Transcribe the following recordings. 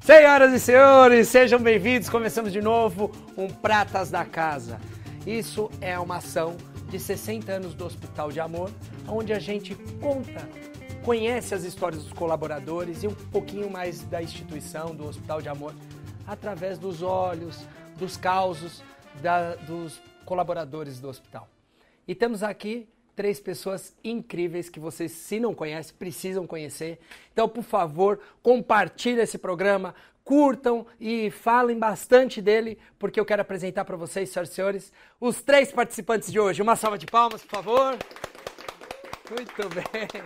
Senhoras e senhores, sejam bem-vindos. Começamos de novo um Pratas da Casa. Isso é uma ação de 60 anos do Hospital de Amor, onde a gente conta, conhece as histórias dos colaboradores e um pouquinho mais da instituição do Hospital de Amor através dos olhos, dos causos da, dos colaboradores do hospital. E temos aqui três pessoas incríveis que vocês, se não conhecem, precisam conhecer. Então, por favor, compartilhe esse programa, curtam e falem bastante dele, porque eu quero apresentar para vocês, senhoras e senhores, os três participantes de hoje. Uma salva de palmas, por favor. Muito bem.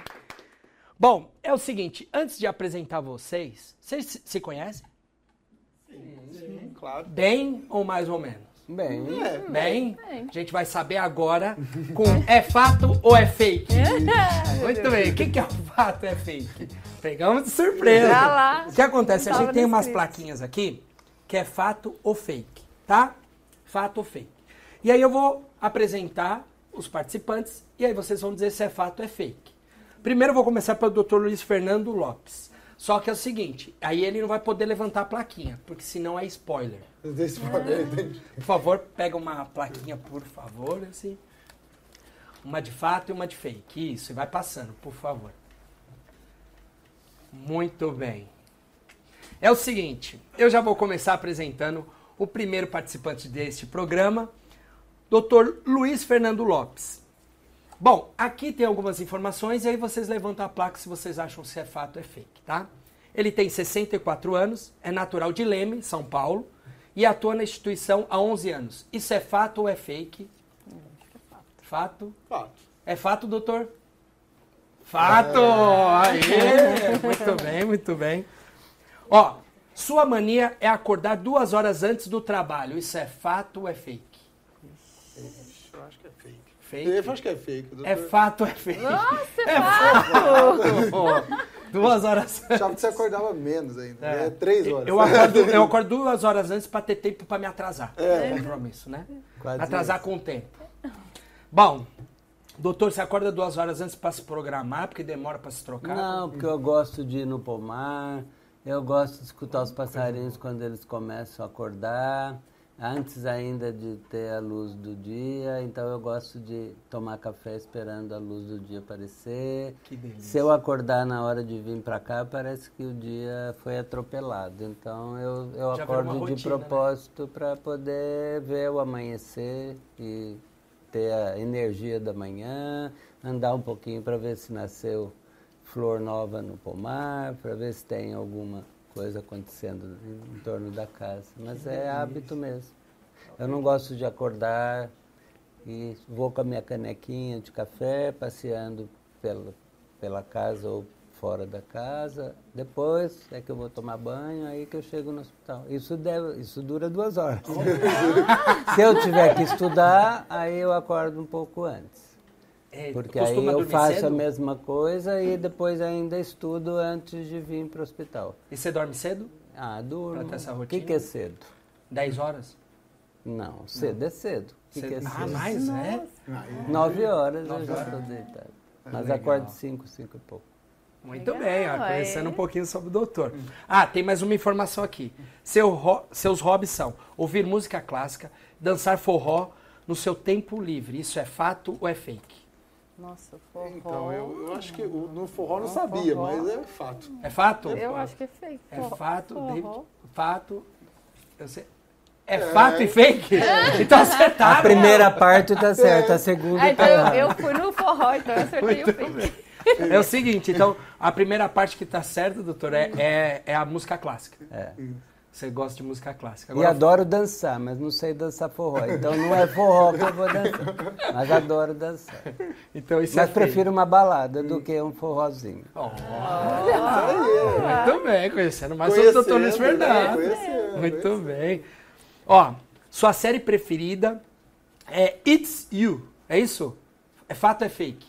Bom, é o seguinte, antes de apresentar vocês, vocês se conhecem? Sim, sim, claro. Bem ou mais ou menos? Bem. É, bem. A gente vai saber agora com é fato ou é fake. Muito bem. O que, é o fato ou é fake? Pegamos de surpresa. lá. O que acontece? A gente tem umas plaquinhas aqui que é fato ou fake, tá? Fato ou fake. E aí eu vou apresentar os participantes e aí vocês vão dizer se é fato ou é fake. Primeiro eu vou começar pelo Dr. Luiz Fernando Lopes. Só que é o seguinte, aí ele não vai poder levantar a plaquinha, porque senão é spoiler. Por favor, pega uma plaquinha, por favor, assim. Uma de fato e uma de fake. Isso, e vai passando, por favor. Muito bem. É o seguinte, eu já vou começar apresentando o primeiro participante deste programa, Dr. Luiz Fernando Lopes. Bom, aqui tem algumas informações e aí vocês levantam a placa se vocês acham se é fato ou é fake, tá? Ele tem 64 anos, é natural de Leme, São Paulo, e atua na instituição há 11 anos. Isso é fato ou é fake? Fato? Fato. É fato, doutor? Fato! É. Aê! Muito bem, muito bem. Ó, sua mania é acordar duas horas antes do trabalho. Isso é fato ou é fake? Eu acho que é fake. Eu acho que é fake. Doutor. É fato é fake? Nossa, é, é fato! Duas horas antes. Achava que você acordava menos ainda. É, é três horas. Eu acordo, eu acordo duas horas antes para ter tempo para me atrasar. É. Compromisso, né? Quase atrasar isso. com o tempo. Bom, doutor, você acorda duas horas antes para se programar, porque demora para se trocar? Não, porque eu gosto de ir no pomar, eu gosto de escutar os passarinhos quando eles começam a acordar antes ainda de ter a luz do dia, então eu gosto de tomar café esperando a luz do dia aparecer. Que delícia. Se eu acordar na hora de vir para cá, parece que o dia foi atropelado. Então eu, eu acordo de né? propósito né? para poder ver o amanhecer e ter a energia da manhã, andar um pouquinho para ver se nasceu flor nova no pomar, para ver se tem alguma coisa acontecendo em torno da casa. Mas é hábito mesmo. Eu não gosto de acordar e vou com a minha canequinha de café, passeando pela, pela casa ou fora da casa. Depois é que eu vou tomar banho, aí que eu chego no hospital. Isso, deve, isso dura duas horas. Se eu tiver que estudar, aí eu acordo um pouco antes. É, Porque aí eu faço cedo? a mesma coisa e depois ainda estudo antes de vir para o hospital. E você dorme cedo? Ah, durmo. O que, que é cedo? 10 horas? Não, cedo Não. é cedo. Que cedo. Que é cedo? Ah, mais, né? Nove horas eu já estou deitado. É Mas legal. acordo cinco, cinco e pouco. Muito legal, bem, ó, conhecendo é. um pouquinho sobre o doutor. Ah, tem mais uma informação aqui. Seu, seus hobbies são ouvir música clássica, dançar forró no seu tempo livre. Isso é fato ou é fake? Nossa, forró. Então, eu, eu acho que no forró não sabia, forró. mas é fato. É fato? Eu é acho que é fake. É fato, David, fato. Eu sei. É, é fato e fake? É. Então acertaram. A primeira parte tá certa, a segunda ah, então tá errada. Eu, eu fui no forró, então eu acertei Muito o fake. Bem. É o seguinte, então, a primeira parte que tá certa, doutor, é, é, é a música clássica. É. Você gosta de música clássica. Agora, e adoro dançar, mas não sei dançar forró. Então não é forró que eu vou dançar. Mas adoro dançar. Então isso mas é prefiro uma balada do que um forrozinho. Oh. Oh. Muito bem, conhecendo mais o doutor Luiz né? Fernando. Muito bem. Ó, sua série preferida é It's You. É isso? É fato ou é fake?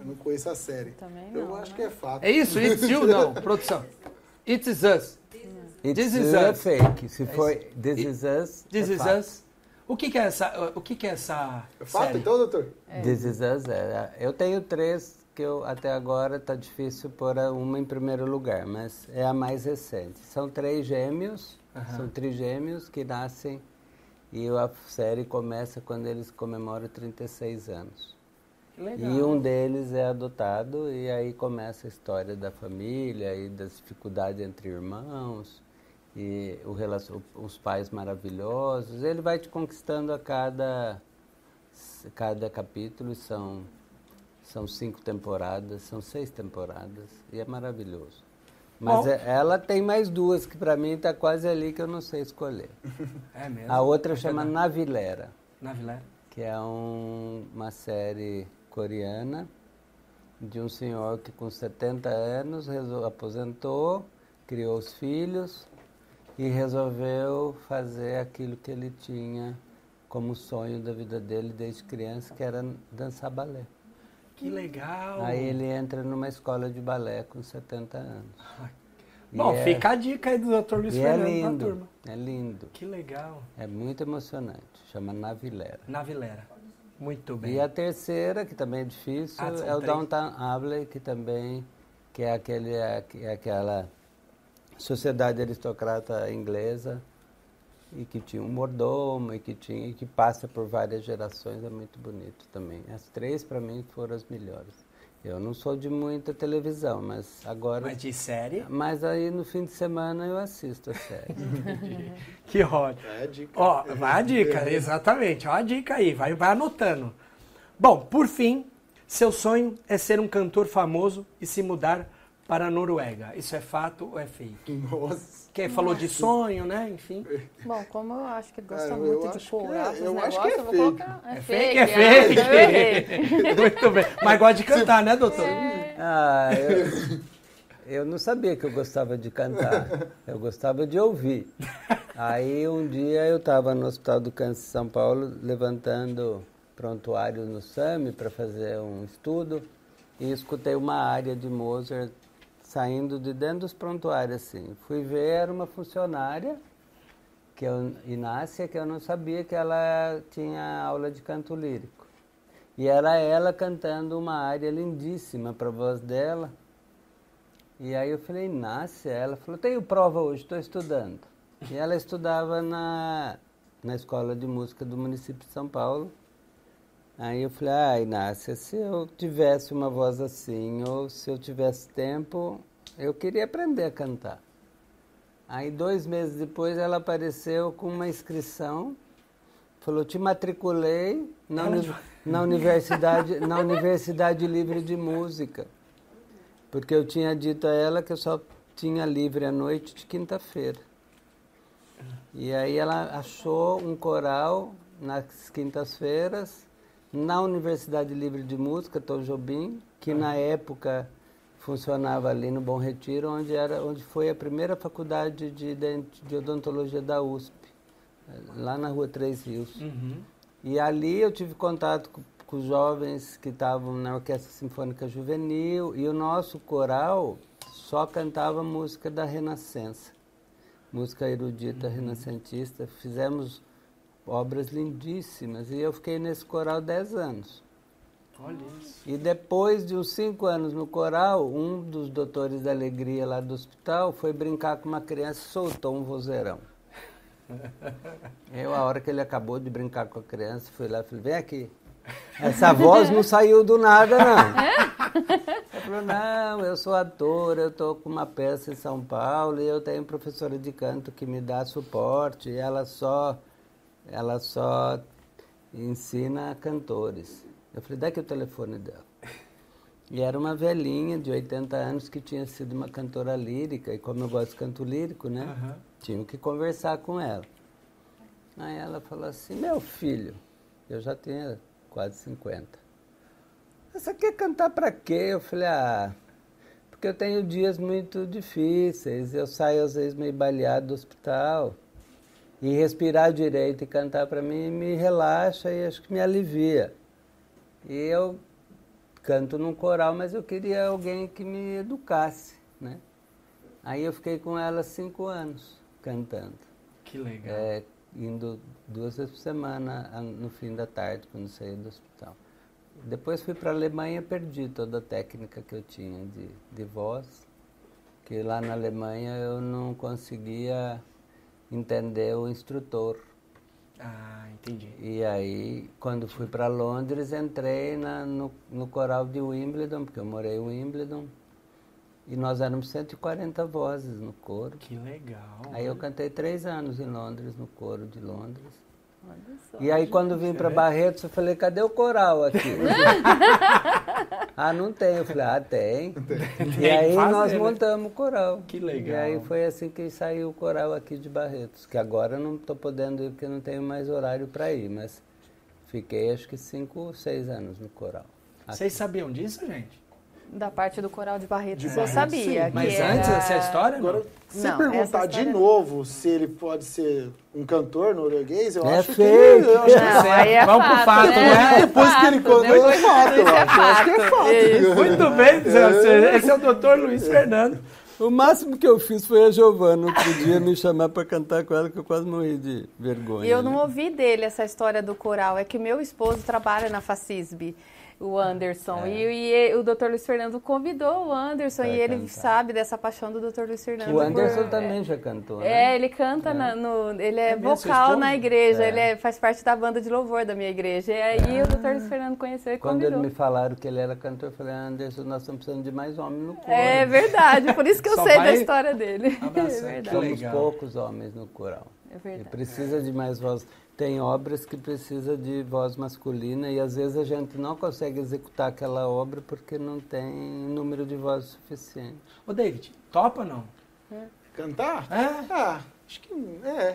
Eu não conheço a série. Também não. Eu acho que é fato. É isso? It's You? Não, produção. It's Us. It's This is us. fake. Se for This is us. This é is us. O que, que é essa, o que, que é essa É fato, série? então, doutor? É. This is Us, é. Eu tenho três que eu, até agora tá difícil pôr uma em primeiro lugar, mas é a mais recente. São três gêmeos, são trigêmeos que nascem e a série começa quando eles comemoram 36 anos. Legal. E um deles é adotado e aí começa a história da família e das dificuldades entre irmãos e os pais maravilhosos. Ele vai te conquistando a cada cada capítulo são são cinco temporadas, são seis temporadas e é maravilhoso. Mas Bom. é- ela tem mais duas que para mim tá quase ali que eu não sei escolher. É mesmo? A outra É chama verdade. Navilera Na Vilé? que é um- uma série coreana de um senhor que com 70 anos aposentou, criou os filhos e resolveu fazer aquilo que ele tinha como sonho da vida dele desde criança, que era dançar balé. Que legal. Aí ele entra numa escola de balé com 70 anos. E Bom, é- fica a dica aí do Dr. Luiz é Fernando pra lindo, turma. é lindo, Que legal. é muito emocionante, chama Navilera. Na Vilera. Muito bem. E a terceira, que também é difícil, Ah, é o três. Downtown Abbey, que também que é, aquele, é, é aquela sociedade aristocrata inglesa e que tinha um mordomo e que tinha e que passa por várias gerações, é muito bonito também. As três para mim foram as melhores. Eu não sou de muita televisão, mas agora Mas de série? mas aí no fim de semana eu assisto a série. Que ótimo. É a dica. Ó, vai a dica, exatamente. Ó a dica aí, vai, vai anotando. Bom, por fim, seu sonho é ser um cantor famoso e se mudar para a Noruega. Isso é fato ou é fake? Nossa. Quem falou de sonho, né? Enfim. Bom, como eu acho que ele gosta eu muito acho de que corar é- eu acho negócios, que é eu vou fake. colocar... É É fake, é fake, fake. Muito bem. Mas gosta de cantar, né, doutor? Ah, eu, eu não sabia que eu gostava de cantar. Eu gostava de ouvir. Aí um dia eu estava no Hospital do Câncer de São Paulo levantando prontuário no SAMI para fazer um estudo e escutei uma área de Mozart saindo de dentro dos prontuários assim. Fui ver, era uma funcionária que eu, Inácia, que eu não sabia que ela tinha aula de canto lírico. E era ela cantando uma área lindíssima para a voz dela. E aí eu falei, Inácia, ela falou, tenho prova hoje, estou estudando. E ela estudava na, na escola de música do município de São Paulo. Aí eu falei, ah, Inácia, se eu tivesse uma voz assim, ou se eu tivesse tempo, eu queria aprender a cantar. Aí dois meses depois ela apareceu com uma inscrição, falou, te matriculei na, uni- na universidade, na Universidade Livre de Música. Porque eu tinha dito a ela que eu só tinha livre à noite de quinta-feira. E aí ela achou um coral nas quintas-feiras na Universidade Livre de Música, Tom Jobim, que na época funcionava ali no Bom Retiro, onde, era, onde foi a primeira faculdade de, de odontologia da USP, lá na rua Três Rios. Uhum. E ali eu tive contato com, com os jovens que estavam na Orquestra Sinfônica Juvenil e o nosso coral só cantava música da Renascença, música erudita renascentista. Fizemos obras lindíssimas e eu fiquei nesse coral 10 anos. Olha isso. E depois de uns cinco anos no coral, um dos doutores da alegria lá do hospital foi brincar com uma criança e soltou um vozeirão. Eu, a hora que ele acabou de brincar com a criança, fui lá e falei, vem aqui. Essa voz não saiu do nada, não. Ele falou, não, eu sou ator, eu estou com uma peça em São Paulo e eu tenho professora de canto que me dá suporte e ela só, ela só ensina cantores. Eu falei, dá aqui o telefone dela. E era uma velhinha de 80 anos que tinha sido uma cantora lírica, e como eu gosto de canto lírico, né? Aham. Tinha que conversar com ela. Aí ela falou assim, meu filho, eu já tinha quase 50. Você quer cantar pra quê? Eu falei, ah, porque eu tenho dias muito difíceis, eu saio às vezes meio baleado do hospital. E respirar direito e cantar pra mim me relaxa e acho que me alivia. E eu canto num coral, mas eu queria alguém que me educasse, né? Aí eu fiquei com ela cinco anos cantando. Que legal. É, indo duas vezes por semana no fim da tarde, quando saí do hospital. Depois fui para a Alemanha e perdi toda a técnica que eu tinha de, de voz, que lá na Alemanha eu não conseguia entender o instrutor. Ah, entendi. E aí, quando fui para Londres, entrei na, no, no coral de Wimbledon, porque eu morei em Wimbledon. E nós éramos 140 vozes no coro. Que legal. Aí eu cantei três anos em Londres, no coro de Londres. E aí quando vim para Barretos, eu falei, cadê o coral aqui? ah, não tem. Eu falei, ah, tem. tem. E aí fazer, nós né? montamos o coral. Que legal. E aí foi assim que saiu o coral aqui de Barretos, que agora eu não estou podendo ir porque não tenho mais horário para ir, mas fiquei acho que cinco, seis anos no coral. Aqui. Vocês sabiam disso, gente? Da parte do coral de Barretos, de eu sabia. Mas era... antes dessa história, Agora, se não, perguntar de novo se ele pode ser um cantor norueguês, eu é acho feio. que eu acho não, que é Vamos fato, pro fato, né? né? Depois é que ele contou, é fato. Eu acho que é fato. Muito bem, é. esse é o doutor Luiz Fernando. O máximo que eu fiz foi a Giovana outro dia me chamar para cantar com ela, que eu quase morri de vergonha. E eu não né? ouvi dele essa história do coral. É que meu esposo trabalha na Facisb o Anderson. É. E, e, o Dr. Luiz Fernando convidou o Anderson pra e ele cantar. sabe dessa paixão do Dr. Luiz Fernando. O Anderson por, também é, já cantou, né? É, ele canta é. Na, no. Ele é, é vocal na igreja, ele é, faz parte da banda de louvor da minha igreja. E aí ah. o Dr. Luiz Fernando conheceu e Quando convidou. Quando me falaram que ele era cantor, eu falei, Anderson, nós estamos precisando de mais homens no coral. É verdade, por isso que eu sei da história dele. É verdade. Somos poucos homens no coral. É verdade. E precisa de mais voz tem obras que precisa de voz masculina e às vezes a gente não consegue executar aquela obra porque não tem número de voz suficiente. Ô David, topa ou não? É. Cantar? É? Ah, acho que é.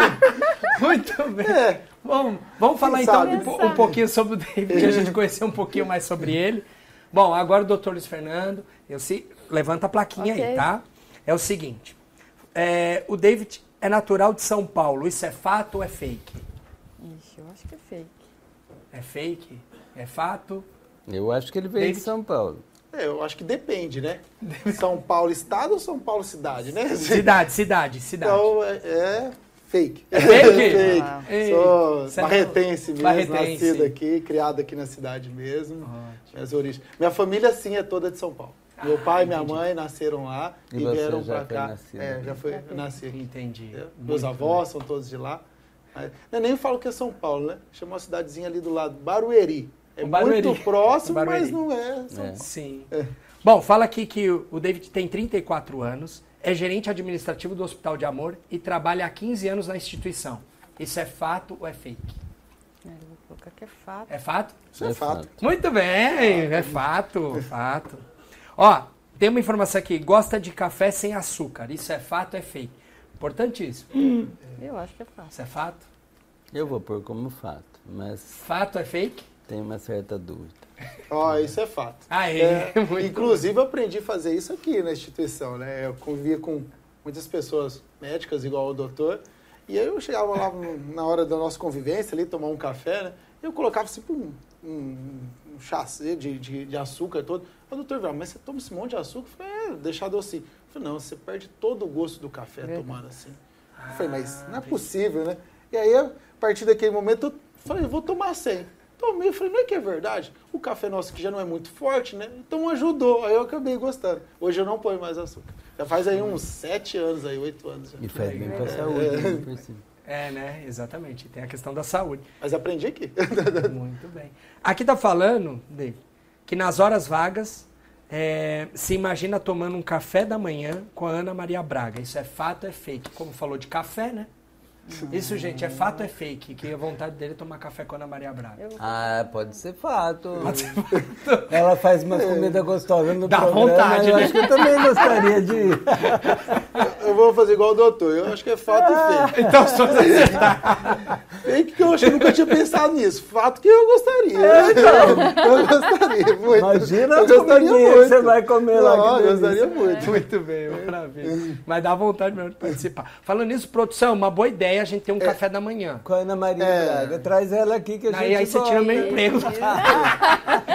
Muito bem. É. Bom, vamos falar Quem então um, um, pouquinho sobre o David, que a gente conhecer um pouquinho mais sobre ele. Bom, agora o doutor Luiz Fernando, eu se, levanta a plaquinha okay. aí, tá? É o seguinte, é, o David é natural de São Paulo. Isso é fato ou é fake? Ixi, eu acho que é fake. É fake? É fato? Eu acho que ele veio David? de São Paulo. É, eu acho que depende, né? São Paulo estado ou São Paulo cidade, né? Cidade, cidade, cidade. Então é, é fake. É fake? fake. Ah, Sou Você barretense mesmo, barretense. nascido aqui, criado aqui na cidade mesmo. Ótimo. Minhas origens. Minha família sim é toda de São Paulo. Meu pai e minha mãe nasceram lá e, e vieram para cá. Nascido, é, já foi nasci aqui. Entendi. É, meus avós são todos de lá. Eu nem falo que é São Paulo, né? Chama uma cidadezinha ali do lado, Barueri. É Barueri. muito próximo, mas não é. São... é. Sim. É. Bom, fala aqui que o David tem 34 anos, é gerente administrativo do Hospital de Amor e trabalha há 15 anos na instituição. Isso é fato ou é fake? É, eu vou colocar que é fato. É fato? Isso é, é fato. Muito bem, é fato, fato. Ó, tem uma informação aqui, gosta de café sem açúcar. Isso é fato ou é fake? Importantíssimo. Hum. Eu acho que é fato. Isso é fato? Eu vou pôr como fato, mas... Fato é fake? Tenho uma certa dúvida. Ó, oh, isso é fato. Ah, é? inclusive, eu aprendi a fazer isso aqui na instituição, né? Eu convivia com muitas pessoas médicas, igual o doutor, e aí eu chegava lá na hora da nossa convivência ali, tomar um café, né? E eu colocava assim, um, um, um chá de, de, de açúcar todo. O doutor falou, mas você toma esse monte de açúcar? Eu falei, é, deixar doce. Eu falei, não, você perde todo o gosto do café é. tomando assim. eu falei, mas não é possível, né? E aí, a partir daquele momento, eu falei, vou tomar sem. Tomei, eu falei, não é que é verdade? O café nosso que já não é muito forte, né? Então ajudou, aí eu acabei gostando. Hoje eu não ponho mais açúcar. Já faz aí uns sete anos, aí, oito anos. Já. E faz bem pra saúde, é. né? É, né? Exatamente. Tem a questão da saúde. Mas aprendi aqui. Muito bem. Aqui tá falando, David, que nas horas vagas é, se imagina tomando um café da manhã com a Ana Maria Braga. Isso é fato é fake? Como falou de café, né? Isso, gente, é fato ou é fake? Que a vontade dele é tomar café com a Ana Maria Braga. Ah, pode ser fato. Pode ser fato. Ela faz uma comida gostosa no Dá programa. vontade, eu né? acho que eu também gostaria de ir. Eu vou fazer igual o doutor. Eu acho que é fato ah. e fake. Então, só acertar. Fake que eu acho que eu nunca tinha pensado nisso. Fato que eu gostaria. É, então. Eu gostaria muito. Imagina eu gostaria muito. que você vai comer lá. Não, eu gostaria muito. Muito bem, maravilha. Mas dá vontade mesmo de participar. Falando nisso, produção, uma boa ideia ideia a gente ter um é. café da manhã. Com a Ana Maria é. Braga. Traz ela aqui que a gente Aí, aí você tira meu emprego.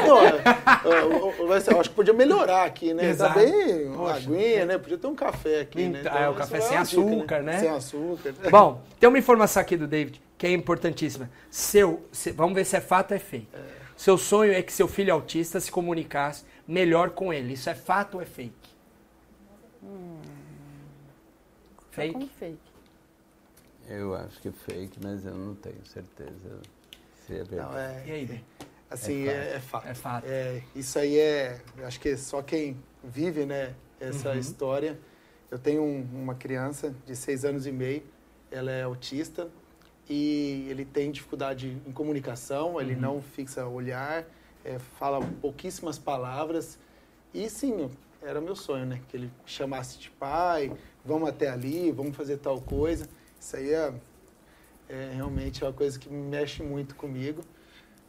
Pô, eu acho que podia melhorar aqui, né? Exato. Tá bem uma aguinha, né? Podia ter um café aqui, né? Então, é, o café sem açúcar, dica, né? Sem açúcar. Bom, tem uma informação aqui do David que é importantíssima. Seu, se, vamos ver se é fato ou é fake. É. Seu sonho é que seu filho autista se comunicasse melhor com ele. Isso é fato ou é fake? Hum. Fake? fake. Eu acho que é fake, mas eu não tenho certeza se é verdade. Não, é, e aí? Assim, é, é fato. É fato. É, isso aí é, acho que só quem vive, né, essa uhum. história. Eu tenho um, uma criança de seis anos e meio, ela é autista e ele tem dificuldade em comunicação, uhum. ele não fixa olhar, é, fala pouquíssimas palavras. E sim, era meu sonho, né, que ele chamasse de pai, vamos até ali, vamos fazer tal coisa. Isso aí é, é realmente uma coisa que mexe muito comigo,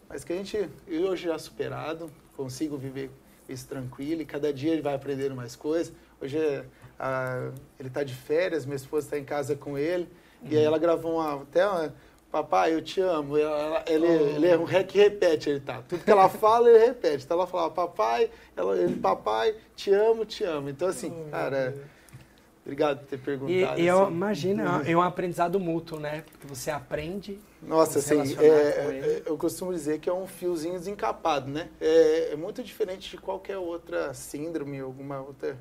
mas que a gente, eu hoje já superado, consigo viver isso tranquilo e cada dia ele vai aprendendo mais coisas. Hoje a, ele está de férias, minha esposa está em casa com ele, uhum. e aí ela gravou uma, até uma, papai, eu te amo. Ela, ele, oh. ele é um ré que repete, ele tá. Tudo que ela fala, ele repete. Então ela fala, papai, ela, ele, papai, te amo, te amo. Então assim, oh, cara... Obrigado por ter perguntado. E, eu assim. imagino, é um aprendizado mútuo, né? Porque você aprende. Nossa, assim, é, é eu costumo dizer que é um fiozinho desencapado, né? É, é, muito diferente de qualquer outra síndrome, alguma outra.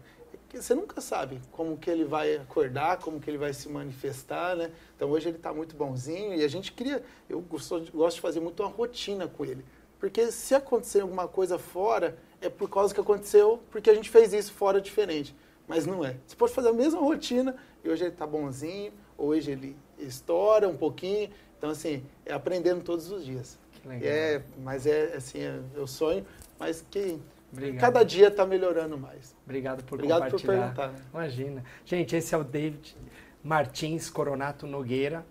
Você nunca sabe como que ele vai acordar, como que ele vai se manifestar, né? Então hoje ele está muito bonzinho e a gente queria, eu gosto, gosto de fazer muito uma rotina com ele, porque se acontecer alguma coisa fora é por causa que aconteceu, porque a gente fez isso fora diferente mas não é. Você pode fazer a mesma rotina e hoje ele está bonzinho, hoje ele estoura um pouquinho. Então, assim, é aprendendo todos os dias. Que legal. É, mas é, assim, é, eu sonho, mas que Obrigado. cada dia está melhorando mais. Obrigado por Obrigado compartilhar. por perguntar. Né? Imagina. Gente, esse é o David Martins Coronato Nogueira,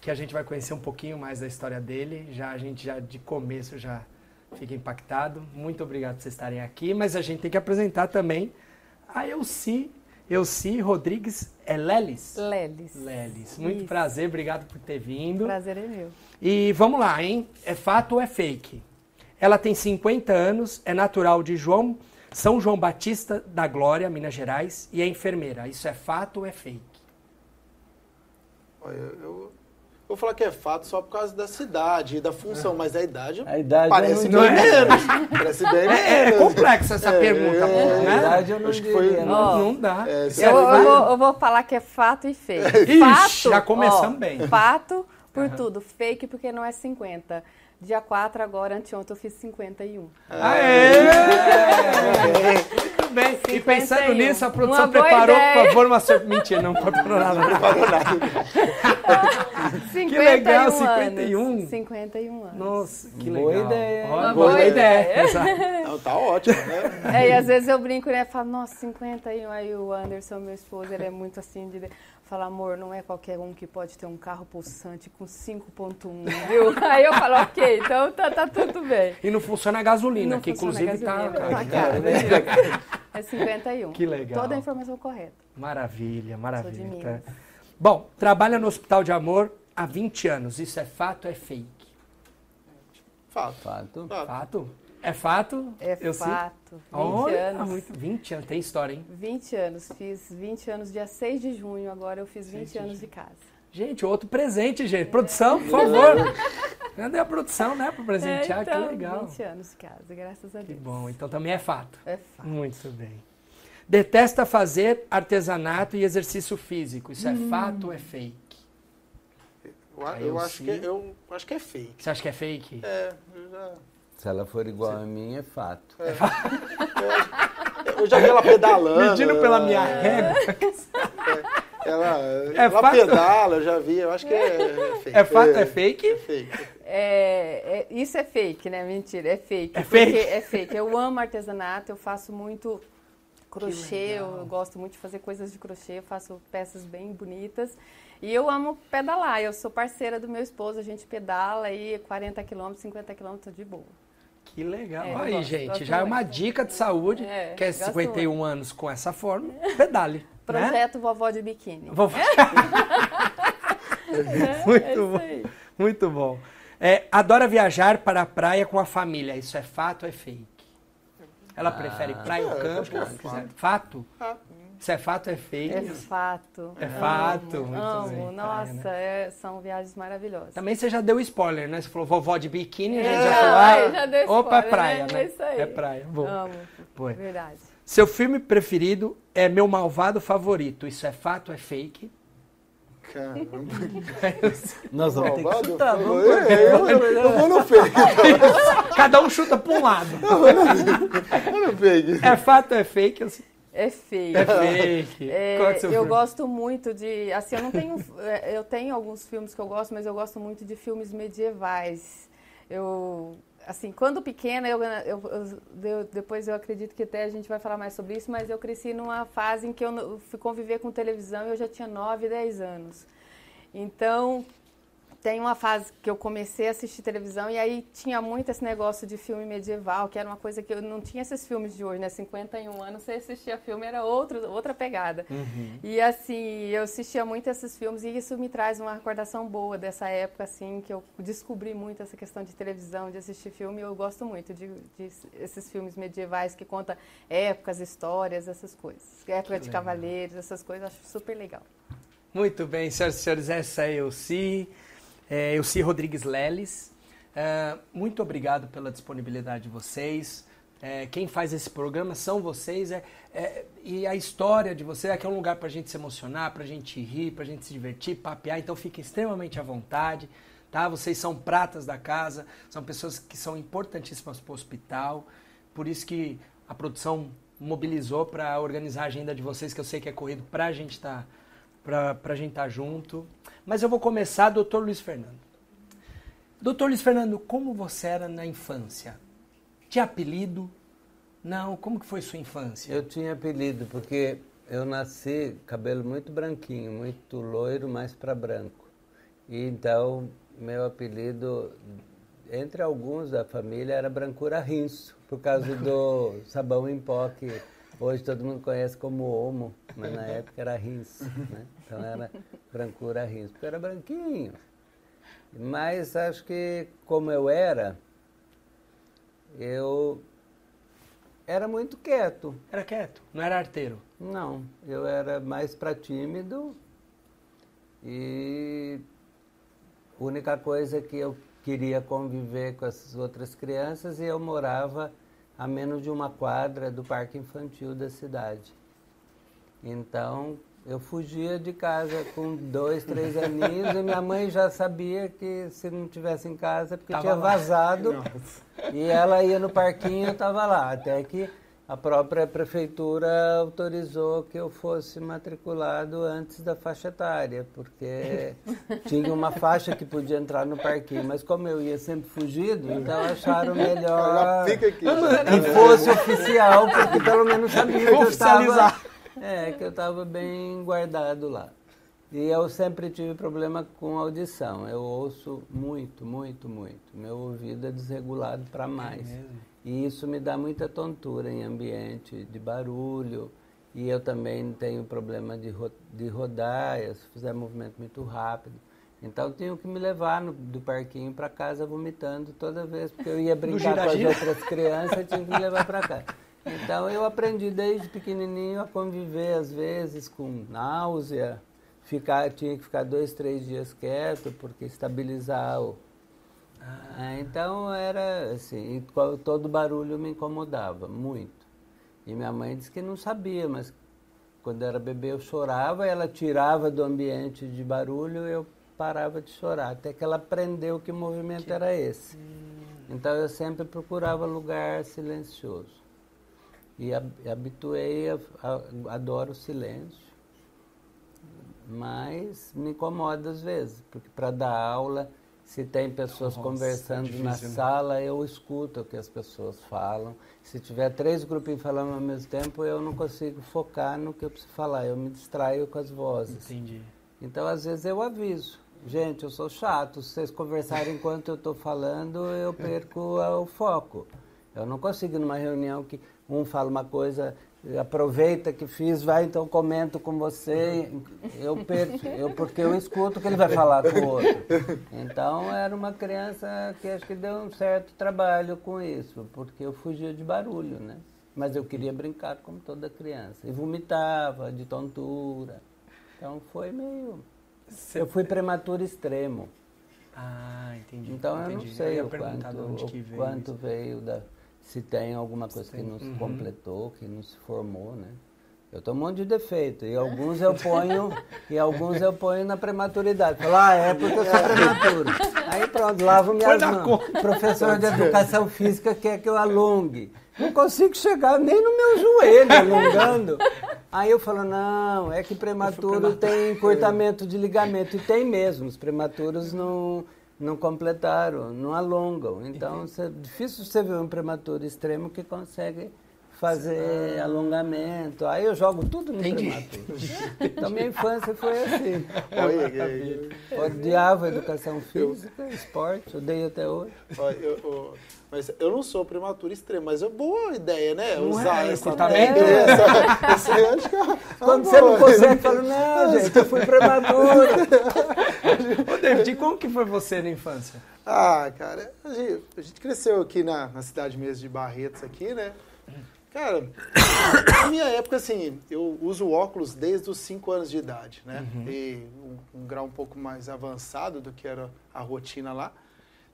que a gente vai conhecer um pouquinho mais da história dele. Já a gente já de começo já fica impactado. Muito obrigado por vocês estarem aqui, mas a gente tem que apresentar também a Elci, Elci Rodrigues é Lelis? Lelis. Lelis. Muito Isso. prazer, obrigado por ter vindo. Prazer é meu. E vamos lá, hein? É fato ou é fake? Ela tem 50 anos, é natural de João, São João Batista da Glória, Minas Gerais, e é enfermeira. Isso é fato ou é fake? Olha, eu, Vou falar que é fato só por causa da cidade e da função, é. mas a idade, a idade parece bem é. menos. parece bem menos. É, é complexa essa é, pergunta, é, né? A idade eu não Acho diria, foi, não, não dá. É, eu, eu, vou, eu, vou, falar que é fato e fake. Ixi, fato, já começamos ó, bem. Fato por uhum. tudo, fake porque não é 50. Dia 4 agora, anteontem eu fiz 51. Aê! Muito bem. 51. E pensando nisso, a produção preparou, por favor, uma surpresa. Mentira, não preparou nada. Não preparou nada. 51 que legal, 51. Anos. 51 anos. Nossa, que legal. Boa ideia. Uma boa, boa ideia. ideia. Não, tá ótimo, né? É, e às vezes eu brinco, né? Falo, nossa, 51. Aí o Anderson, meu esposo, ele é muito assim de fala, amor, não é qualquer um que pode ter um carro pulsante com 5.1, viu? Aí eu falo, ok, então tá, tá tudo bem. E não funciona a gasolina, não que inclusive a tá gasolina, tá... Cara, né? É 51. Que legal. Toda a informação correta. Maravilha, maravilha. Tá? Bom, trabalha no Hospital de Amor há 20 anos. Isso é fato ou é fake? Fato. Fato. Fato. É fato? É eu fato. 20 Olha, anos. Muito, 20 anos, tem história, hein? 20 anos. Fiz 20 anos dia 6 de junho, agora eu fiz 20 anos de casa. Gente, outro presente, gente. Produção, por favor. Cadê a produção, né, para presentear? É, então, que legal. 20 anos de casa, graças a Deus. Que bom, então também é fato. É fato. Muito bem. Detesta fazer artesanato e exercício físico. Isso é hum. fato ou é fake? Eu, eu acho que, eu acho que é fake. Você acha que é fake? É, eu já... Se ela for igual Sim. a mim, é fato. É. Eu já vi ela pedalando. Medindo pela minha é. régua. É, ela, é ela fato? pedala, eu já vi. Eu acho que é, fake. É fato? É fake? É fake. É, isso é fake, né? Mentira, é fake. É fake? É fake. Eu amo artesanato, eu faço muito crochê, eu gosto muito de fazer coisas de crochê, faço peças bem bonitas. E eu amo pedalar, eu sou parceira do meu esposo, a gente pedala aí 40 quilômetros, 50 quilômetros de boa. Que legal. É, aí, gosto, gente, gosto já muito. é uma dica de saúde, é, que é 51 muito. anos com essa forma, pedale. Né? Projeto né? Vovó de Biquíni. Vovó... muito é bom. Muito bom. É, adora viajar para a praia com a família. Isso é fato ou é fake? Ela prefere praia ou É, campo? é fato. Fato? Se é fato, é fake. É fato. É fato, Amo, muito amo. bem. Nossa, Praia, é- são viagens maravilhosas. Também você já deu spoiler, né? Você falou vovó de biquíni, a gente É, já falou, ah, já dei opa, é spoiler, praia, né? né? É isso aí. É praia, bom. Amo. Pô. Verdade. Seu filme preferido é Meu Malvado Favorito. Isso é fato ou é fake? caramba. Nós vamos ter que chutar. Eu, Vamos eu, eu, eu vou no fake. Cada um chuta pra um lado. Eu vou no fake. É fato ou é fake? Eu sei- É feio. É fake. É, Qual é seu eu filme? gosto muito de. Assim, eu não tenho. é, eu tenho alguns filmes que eu gosto, mas eu gosto muito de filmes medievais. Eu. Assim, quando pequena, eu, eu- eu- depois eu acredito que até a gente vai falar mais sobre isso, mas eu cresci numa fase em que eu fui conviver com televisão e eu já tinha 9, 10 anos. Então, tem uma fase que eu comecei a assistir televisão e aí tinha muito esse negócio de filme medieval, que era uma coisa que eu não tinha esses filmes de hoje, né? 51 anos, você assistia filme, era outro, outra pegada. E assim, eu assistia muito esses filmes e isso me traz uma recordação boa dessa época, assim, que eu descobri muito essa questão de televisão, de assistir filme. Eu gosto muito de, de esses filmes medievais que contam épocas, histórias, essas coisas. Época de legal. cavaleiros, essas coisas, eu acho super legal. Muito bem, senhoras e senhores, essa é a Elci, é, Elci Rodrigues Leles. É, muito obrigado pela disponibilidade de vocês. É, quem faz esse programa são vocês é, é, e a história de vocês aqui é um lugar para a gente se emocionar, para a gente rir, para a gente se divertir, papear. Então fiquem extremamente à vontade, tá? Vocês são pratas da casa, são pessoas que são importantíssimas para o hospital. Por isso que a produção mobilizou para organizar a agenda de vocês, que eu sei que é corrido para a gente estar para a gente estar junto. Mas eu vou começar, doutor Luiz Fernando. Doutor Luiz Fernando, como você era na infância? Tinha apelido? Não, como que foi sua infância? Eu tinha apelido porque eu nasci cabelo muito branquinho, muito loiro, mais para branco. E então meu apelido entre alguns da família era brancura rinço, por causa do sabão em pó que hoje todo mundo conhece como homo, mas na época era rinço, né? Então era brancura rinço, porque eu era branquinho. Mas acho que como eu era, eu era muito quieto. Era quieto, não era arteiro. Não, eu era mais para tímido e a única coisa que eu queria conviver com essas outras crianças e eu morava a menos de uma quadra do parque infantil da cidade. Então eu fugia de casa com dois, três aninhos e minha mãe já sabia que se não tivesse em casa é porque Tava tinha lá. vazado e ela ia no parquinho e eu estava lá, até que a própria prefeitura autorizou que eu fosse matriculado antes da faixa etária, porque tinha uma faixa que podia entrar no parquinho, mas como eu ia sempre fugido, então acharam melhor aqui. que fosse oficial, porque pelo menos sabia que eu Oficializar. estava é, que eu estava bem guardado lá. E eu sempre tive problema com audição. Eu ouço muito, muito, muito. Meu ouvido é desregulado para mais. E isso me dá muita tontura em ambiente de barulho. E eu também tenho problema de, ro de rodar, se fizer movimento muito rápido. Então tinham que me levar no, do parquinho para casa vomitando toda vez, porque eu ia brincar com as outras crianças e tinha que me levar para casa. Então eu aprendi desde pequenininho a conviver às vezes com náusea, ficar, tinha que ficar dois, três dias quieto porque estabilizar o. Ah, então era assim, todo barulho me incomodava muito. E minha mãe disse que não sabia, mas quando era bebê eu chorava, ela tirava do ambiente de barulho eu parava de chorar, até que ela aprendeu que movimento era esse. Então eu sempre procurava lugar silencioso. E hab- habituei, a, a- adoro o silêncio, mas me incomoda às vezes, porque para dar aula, se tem pessoas Nossa, conversando difícil, na né? sala, eu escuto o que as pessoas falam. Se tiver três grupinhos falando ao mesmo tempo, eu não consigo focar no que eu preciso falar, eu me distraio com as vozes. Entendi. Então, às vezes, eu aviso. Gente, eu sou chato. Se vocês conversarem enquanto eu estou falando, eu perco o foco. Eu não consigo, numa reunião, que um fala uma coisa, aproveita que fiz, vai, então comento com você. Eu perco, eu, porque eu escuto o que ele vai falar com o outro. Então, era uma criança que acho que deu um certo trabalho com isso, porque eu fugia de barulho, né? mas eu queria brincar como toda criança. E vomitava de tontura. Então foi meio. Você... Eu fui prematuro extremo. Ah, entendi. Então entendi. eu não sei eu o quanto, veio, quanto veio da. Se tem alguma coisa que não se uhum. completou, que não se formou, né? Eu tenho um monte de defeito. E alguns eu ponho, e alguns eu ponho na prematuridade. Falo, ah, é porque eu sou prematuro. Aí pronto, lavo minhas mãos. Professor de educação física quer que eu alongue. Não consigo chegar nem no meu joelho alongando. Aí eu falo, não, é que prematuro tem encurtamento de ligamento. E tem mesmo, os prematuros não, não completaram, não alongam. Então, é difícil você ver um prematuro extremo que consegue fazer ah. alongamento. Aí eu jogo tudo no Entendi. prematuro. Então minha infância foi assim. Oi, Odiava educação física, esporte, odeio até hoje. Eu, eu, mas eu não sou prematuro extremo, mas é boa ideia, né? Não Usar é, essa técnica. Essa, essa, é Quando você não consegue, fala, não, gente, eu fui prematuro. Ô, David, como que foi você na infância? Ah, cara, a gente, a gente cresceu aqui na, na cidade mesmo de Barretos aqui, né? Cara, na minha época, assim, eu uso óculos desde os 5 anos de idade, né? Uhum. E um, um, grau um pouco mais avançado do que era a rotina lá.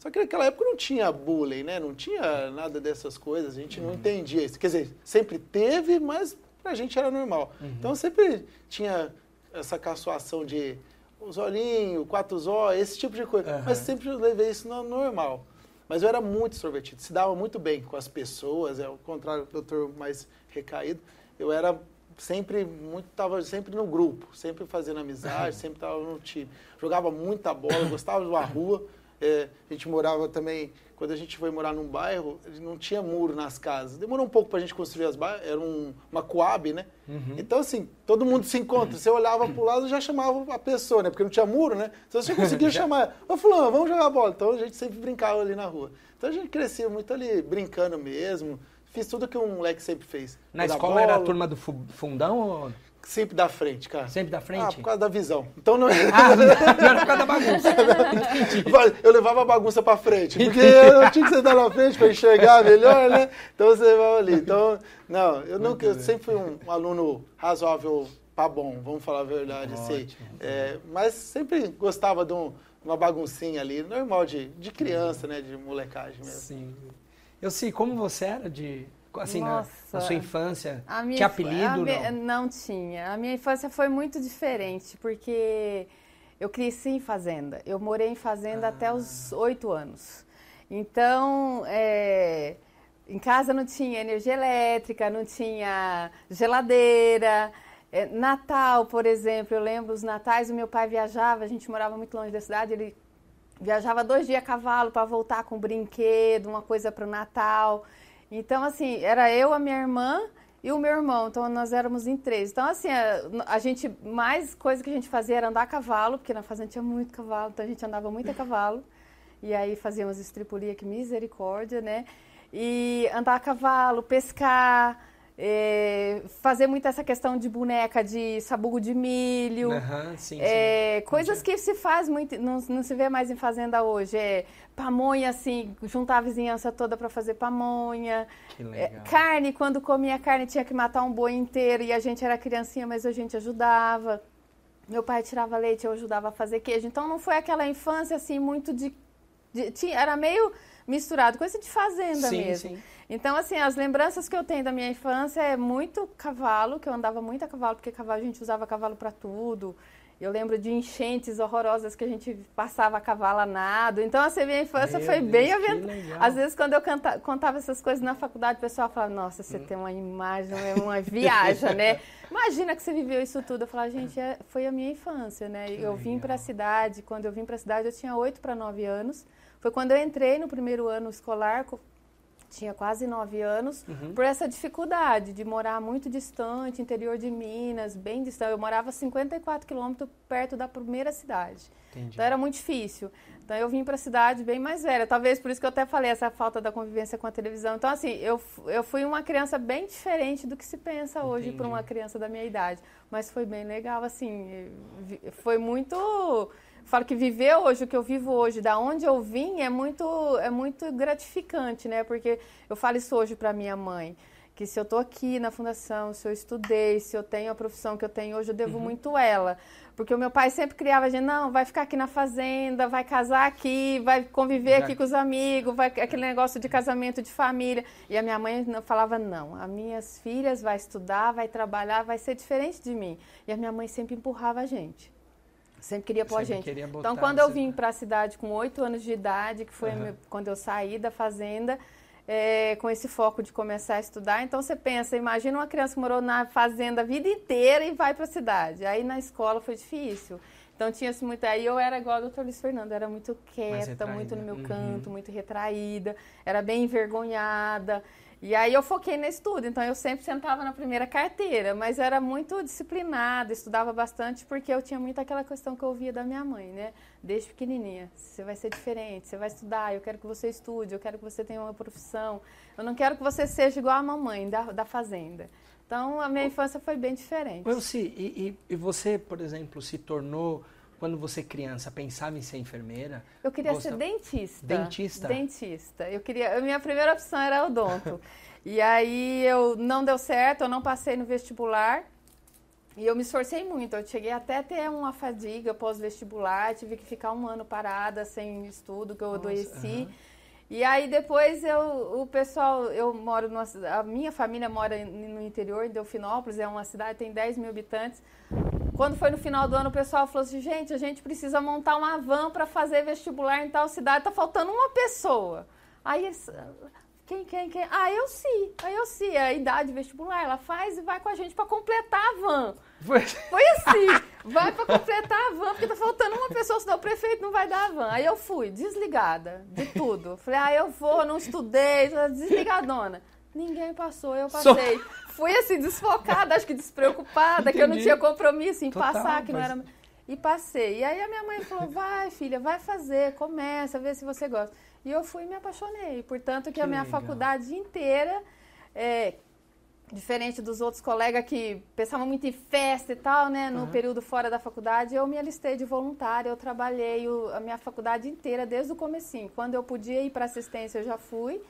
Só que naquela época não tinha bullying, né? Não tinha nada dessas coisas, a gente uhum. não entendia isso. Quer dizer, sempre teve, mas pra gente era normal. Uhum. Então sempre tinha essa caçoação de os olhinhos, quatro olhos, esse tipo de coisa. Mas sempre levei isso no normal. Mas eu era muito extrovertido, se dava muito bem com as pessoas, é o contrário do doutor mais recaído. Eu era sempre muito, estava sempre no grupo, sempre fazendo amizade, sempre estava no time. Jogava muita bola, gostava de uma rua. É, a gente morava também, quando a gente foi morar num bairro, não tinha muro nas casas. Demorou um pouco para a gente construir as bairros, era um, uma coab, né? Uhum. Então, assim, todo mundo se encontra. Você olhava para o lado já chamava a pessoa, né? Porque não tinha muro, né? Então você conseguia chamar, ô fulano, vamos jogar bola. Então a gente sempre brincava ali na rua. Então a gente crescia muito ali brincando mesmo. Fiz tudo que um moleque sempre fez. Na escola bola. era a turma do fundão ou... Sempre da frente, cara. Sempre da frente? Ah, por causa da visão. Então não é. Ah, não era por causa da bagunça. eu levava a bagunça pra frente, porque eu tinha que sentar na frente pra enxergar melhor, né? Então você levava ali. Então, não, eu, não, eu sempre fui um, um aluno razoável pra bom, vamos falar a verdade. Assim. É, mas sempre gostava de um, uma baguncinha ali, normal de, de criança, né? De molecagem mesmo. Sim. Eu sei, como você era de assim, na, na, sua infância? que apelido? Minha, não? não tinha. A minha infância foi muito diferente, porque eu cresci em fazenda. Eu morei em fazenda ah. até os oito anos. Então, é, em casa não tinha energia elétrica, não tinha geladeira. É, Natal, por exemplo, eu lembro os natais, o meu pai viajava, a gente morava muito longe da cidade, ele viajava dois dias a cavalo para voltar com um brinquedo, uma coisa para o Natal. Então, assim, era eu, a minha irmã e o meu irmão. Então, nós éramos em três. Então, assim, a, a, gente, mais coisa que a gente fazia era andar a cavalo, porque na fazenda tinha muito cavalo, então a gente andava muito a cavalo. E aí fazíamos estripulia, que misericórdia, né? E andar a cavalo, pescar, é, fazer muito essa questão de boneca de sabugo de milho. Uhum, sim, é, sim. Coisas que se faz muito, não, não se vê mais em fazenda hoje. É pamonha, assim, juntar a vizinhança toda para fazer pamonha. Que legal. É, carne, quando comia carne tinha que matar um boi inteiro e a gente era criancinha, mas a gente ajudava. Meu pai tirava leite, eu ajudava a fazer queijo. Então não foi aquela infância assim muito de, de tinha, era meio misturado, coisa de fazenda sim, mesmo. Sim. Então, assim, as lembranças que eu tenho da minha infância é muito cavalo, que eu andava muito a cavalo, porque cavalo a gente usava cavalo para tudo. Eu lembro de enchentes horrorosas que a gente passava a cavalo a nado. Então, assim, minha infância Meu foi Deus, bem aventura. Às vezes, quando eu canta, contava essas coisas na faculdade, o pessoal falava, nossa, você hum. tem uma imagem, é uma viagem, né? Imagina que você viveu isso tudo. Eu falava, gente, é, foi a minha infância, né? Que eu legal. vim para a cidade, quando eu vim para a cidade, eu tinha 8 para 9 anos. Foi quando eu entrei no primeiro ano escolar, tinha quase nove anos, uhum. por essa dificuldade de morar muito distante, interior de Minas, bem distante. Eu morava 54 quilômetros perto da primeira cidade. Entendi. Então era muito difícil. Então eu vim para a cidade bem mais velha. Talvez por isso que eu até falei essa falta da convivência com a televisão. Então, assim, eu, eu fui uma criança bem diferente do que se pensa hoje para uma criança da minha idade. Mas foi bem legal, assim. Foi muito falo que viver hoje, o que eu vivo hoje, da onde eu vim, é muito, é muito gratificante, né? Porque eu falo isso hoje para minha mãe, que se eu estou aqui na fundação, se eu estudei, se eu tenho a profissão que eu tenho hoje, eu devo uhum. muito ela. Porque o meu pai sempre criava a gente, não, vai ficar aqui na fazenda, vai casar aqui, vai conviver aqui com os amigos, vai aquele negócio de casamento de família. E a minha mãe falava, não, as minhas filhas vai estudar, vai trabalhar, vai ser diferente de mim. E a minha mãe sempre empurrava a gente. Sempre queria pôr a gente. Então, quando eu vim para a cidade com oito anos de idade, que foi uhum. quando eu saí da fazenda, é, com esse foco de começar a estudar. Então você pensa, imagina uma criança que morou na fazenda a vida inteira e vai para a cidade. Aí na escola foi difícil. Então tinha-se muito. Aí eu era igual o doutor Luiz Fernando, era muito quieta, muito no meu uhum. canto, muito retraída, era bem envergonhada. E aí eu foquei no estudo, então eu sempre sentava na primeira carteira, mas era muito disciplinada, estudava bastante porque eu tinha muito aquela questão que eu ouvia da minha mãe, né? Desde pequenininha, você vai ser diferente, você vai estudar, eu quero que você estude, eu quero que você tenha uma profissão, eu não quero que você seja igual a mamãe da, da fazenda. Então a minha infância foi bem diferente. Elci, e, e, e você, por exemplo, se tornou quando você criança pensava em ser enfermeira? Eu queria ser dentista. Dentista? Dentista. Eu queria, a minha primeira opção era odonto. e aí eu não deu certo, eu não passei no vestibular. E eu me esforcei muito. Eu cheguei até a ter uma fadiga pós-vestibular, tive que ficar um ano parada sem estudo, que eu Nossa, adoeci. E aí depois eu, o pessoal, eu moro, no, a minha família mora no interior, em Delfinópolis, é uma cidade, tem 10 mil habitantes. Quando foi no final do ano, o pessoal falou assim: gente, a gente precisa montar uma van para fazer vestibular em tal cidade, tá faltando uma pessoa. Aí. Quem, quem, quem? Ah, eu sim. Aí eu sim. A idade vestibular, ela faz e vai com a gente para completar a van. Foi, Foi assim. vai para completar a van, porque tá faltando uma pessoa, senão o prefeito não vai dar a van. Aí eu fui, desligada de tudo. Falei, ah, eu vou, não estudei, desligadona. Ninguém passou, eu passei. Só... Fui assim, desfocada, acho que despreocupada, Entendi. que eu não tinha compromisso em Total, passar, que mas... não era. E passei. E aí a minha mãe falou: vai, filha, vai fazer, começa, vê se você gosta. E eu fui e me apaixonei. Portanto, que, que a minha legal. faculdade inteira, é, diferente dos outros colegas que pensavam muito em festa e tal, né? No uhum. período fora da faculdade, eu me alistei de voluntária, eu trabalhei o, a minha faculdade inteira desde o comecinho. Quando eu podia ir para assistência, eu já fui.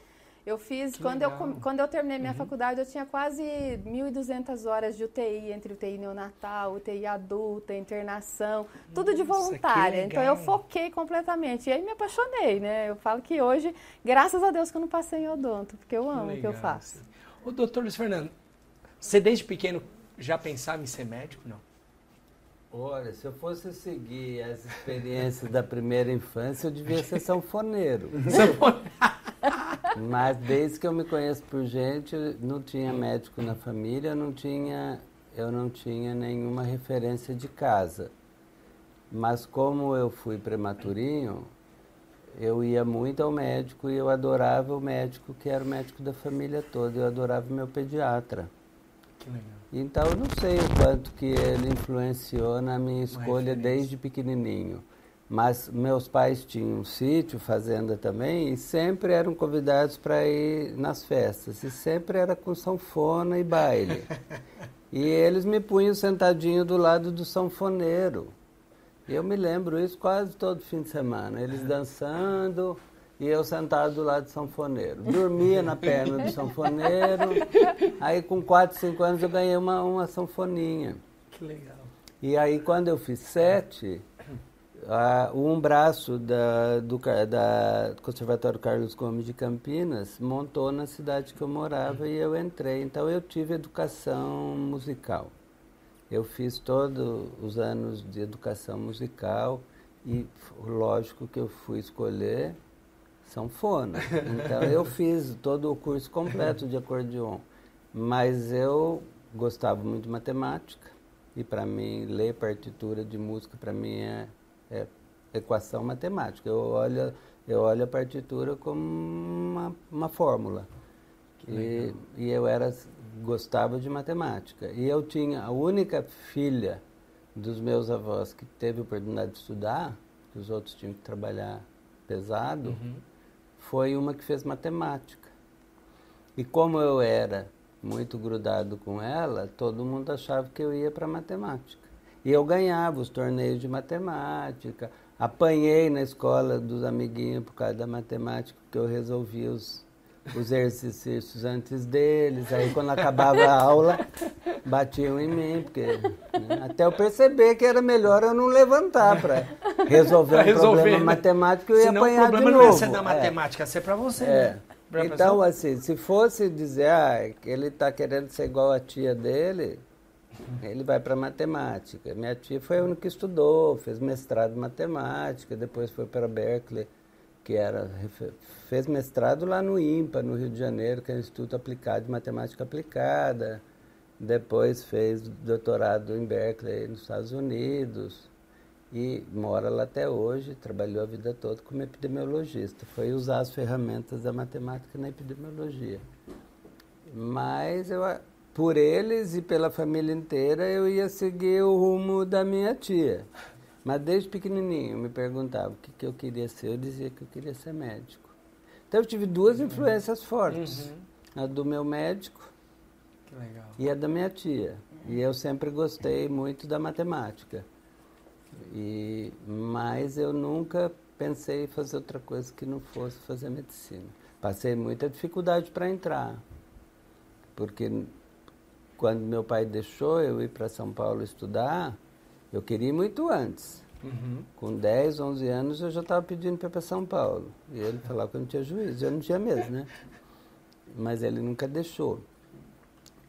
Eu fiz, quando eu, quando eu terminei minha uhum. faculdade, eu tinha quase 1.200 horas de UTI, entre UTI neonatal, UTI adulta, internação, tudo de voluntária. Então eu foquei completamente. E aí me apaixonei, né? Eu falo que hoje, graças a Deus que eu não passei em odonto, porque eu amo o que eu faço. O doutor Luiz Fernando, você desde pequeno já pensava em ser médico, não? Olha, se eu fosse seguir as experiências da primeira infância, eu devia ser sanfoneiro. Mas desde que eu me conheço por gente, não tinha médico na família, não tinha, eu não tinha nenhuma referência de casa. Mas como eu fui prematurinho, eu ia muito ao médico e eu adorava o médico que era o médico da família toda. Eu adorava o meu pediatra. Que legal. Então eu não sei o quanto que ele influenciou na minha escolha desde pequenininho. Mas meus pais tinham um sítio, fazenda também, e sempre eram convidados para ir nas festas. E sempre era com sanfona e baile. e eles me punham sentadinho do lado do sanfoneiro. Eu me lembro isso quase todo fim de semana. Eles dançando e eu sentado do lado do sanfoneiro. Dormia na perna do sanfoneiro. Aí com 4, 5 anos eu ganhei uma, uma sanfoninha. Que legal. E aí quando eu fiz sete um braço da, do da Conservatório Carlos Gomes de Campinas montou na cidade que eu morava e eu entrei. Então eu tive educação musical. Eu fiz todos os anos de educação musical e lógico que eu fui escolher sanfona. Então eu fiz todo o curso completo de acordeon. Mas eu gostava muito de matemática e para mim ler partitura de música para mim é é equação matemática. Eu olho, eu olho a partitura como uma, uma fórmula. E, e, eu era gostava de matemática. E eu tinha a única filha dos meus avós que teve a oportunidade de estudar, que os outros tinham que trabalhar pesado, uhum. foi uma que fez matemática. E como eu era muito grudado com ela, todo mundo achava que eu ia para matemática. E eu ganhava os torneios de matemática. Apanhei na escola dos amiguinhos por causa da matemática, porque eu resolvia os, os exercícios antes deles. Aí quando acabava a aula, batiam em mim, porque né, até eu perceber que era melhor eu não levantar para resolver pra um resolver, problema né? matemático, eu ia Senão, apanhar de novo. o problema não ia ser da é. matemática, é. ser para você, é. né? Então, assim, se fosse dizer, ah, que ele está querendo ser igual a tia dele, ele vai para matemática. Minha tia foi a única que estudou, fez mestrado em matemática, depois foi para Berkeley, que era fez mestrado lá no IMPA, no Rio de Janeiro, que é o Instituto Aplicado de Matemática Aplicada. Depois fez doutorado em Berkeley, nos Estados Unidos. E mora lá até hoje, trabalhou a vida toda como epidemiologista. Foi usar as ferramentas da matemática na epidemiologia. Mas eu por eles e pela família inteira, eu ia seguir o rumo da minha tia. Mas desde pequenininho me perguntava o que, que eu queria ser, eu dizia que eu queria ser médico. Então eu tive duas uhum. influências fortes. Uhum. A do meu médico e a da minha tia. E eu sempre gostei muito da matemática. E, mas eu nunca pensei em fazer outra coisa que não fosse fazer medicina. Passei muita dificuldade para entrar. Porque quando meu pai deixou eu ir para São Paulo estudar, eu queria ir muito antes. Uhum. Com 10, 11 anos eu já estava pedindo para ir para São Paulo. E ele falava que eu não tinha juízo. Eu não tinha mesmo, né? Mas ele nunca deixou.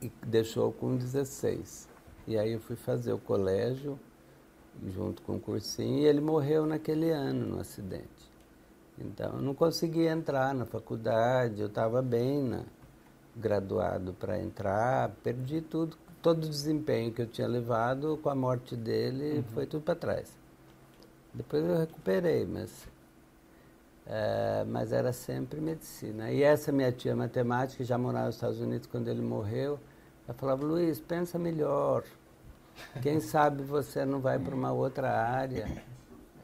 E deixou com 16. E aí eu fui fazer o colégio junto com o cursinho e ele morreu naquele ano no acidente. Então eu não consegui entrar na faculdade, eu estava bem na, graduado para entrar, perdi tudo, todo o desempenho que eu tinha levado com a morte dele, uhum. foi tudo para trás. Depois eu recuperei, mas é, mas era sempre medicina. E essa minha tia matemática, que já morava nos Estados Unidos quando ele morreu, ela falava, Luiz, pensa melhor. Quem sabe você não vai para uma outra área.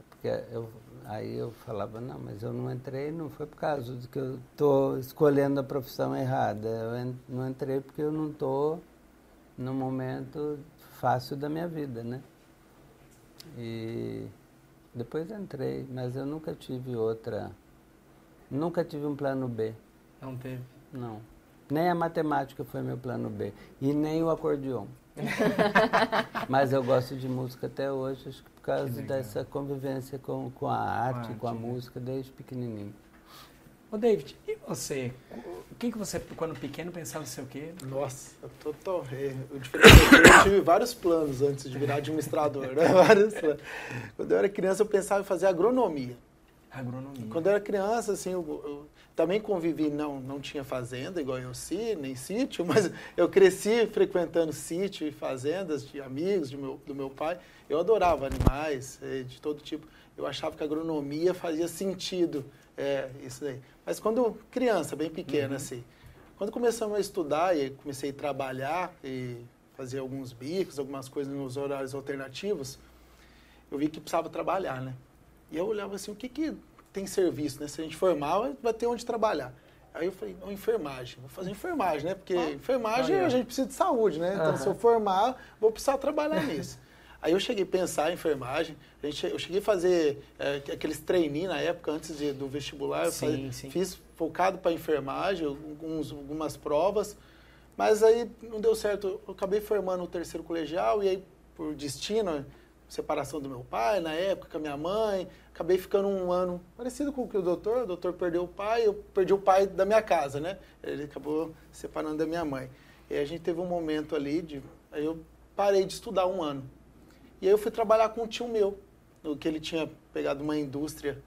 Porque eu Aí eu falava, não, mas eu não entrei, não foi por causa de que eu estou escolhendo a profissão errada. Eu não entrei porque eu não estou no momento fácil da minha vida, né? E depois entrei, mas eu nunca tive outra. Nunca tive um plano B. Não teve? Não. Nem a matemática foi meu plano B. E nem o acordeon. mas eu gosto de música até hoje, acho que causa dessa convivência com, com a arte, com a música, desde pequenininho. Ô David, e você? O que, que você, quando pequeno, pensava ser o quê? Nossa, total. O diferente é eu tive vários planos antes de virar administrador. Né? Vários Quando eu era criança, eu pensava em fazer agronomia. Agronomia. Quando eu era criança, assim, eu, eu também convivi, não, não tinha fazenda igual eu sim, nem sítio, mas eu cresci frequentando sítio e fazendas de amigos de meu, do meu pai. Eu adorava animais é, de todo tipo. Eu achava que a agronomia fazia sentido, é, isso daí. Mas quando criança, bem pequena, uhum. assim, quando começamos a estudar e comecei a trabalhar e fazer alguns bicos, algumas coisas nos horários alternativos, eu vi que precisava trabalhar, né? E eu olhava assim, o que que tem serviço, né? Se a gente formar, vai ter onde trabalhar. Aí eu falei, não, enfermagem. Vou fazer enfermagem, né? Porque ah, enfermagem a gente precisa de saúde, né? Então, uhum. se eu formar, vou precisar trabalhar nisso. Aí eu cheguei a pensar em enfermagem. A gente, eu cheguei a fazer é, aqueles treininhos na época, antes de, do vestibular. Sim, fazia, sim. Fiz focado para enfermagem, alguns, algumas provas. Mas aí não deu certo. Eu acabei formando o terceiro colegial e aí, por destino, separação do meu pai, na época, com a minha mãe, acabei ficando um ano parecido com o que o doutor. O doutor perdeu o pai, eu perdi o pai da minha casa, né? Ele acabou separando da minha mãe. E a gente teve um momento ali de. Aí eu parei de estudar um ano. E aí eu fui trabalhar com um tio meu, que ele tinha pegado uma indústria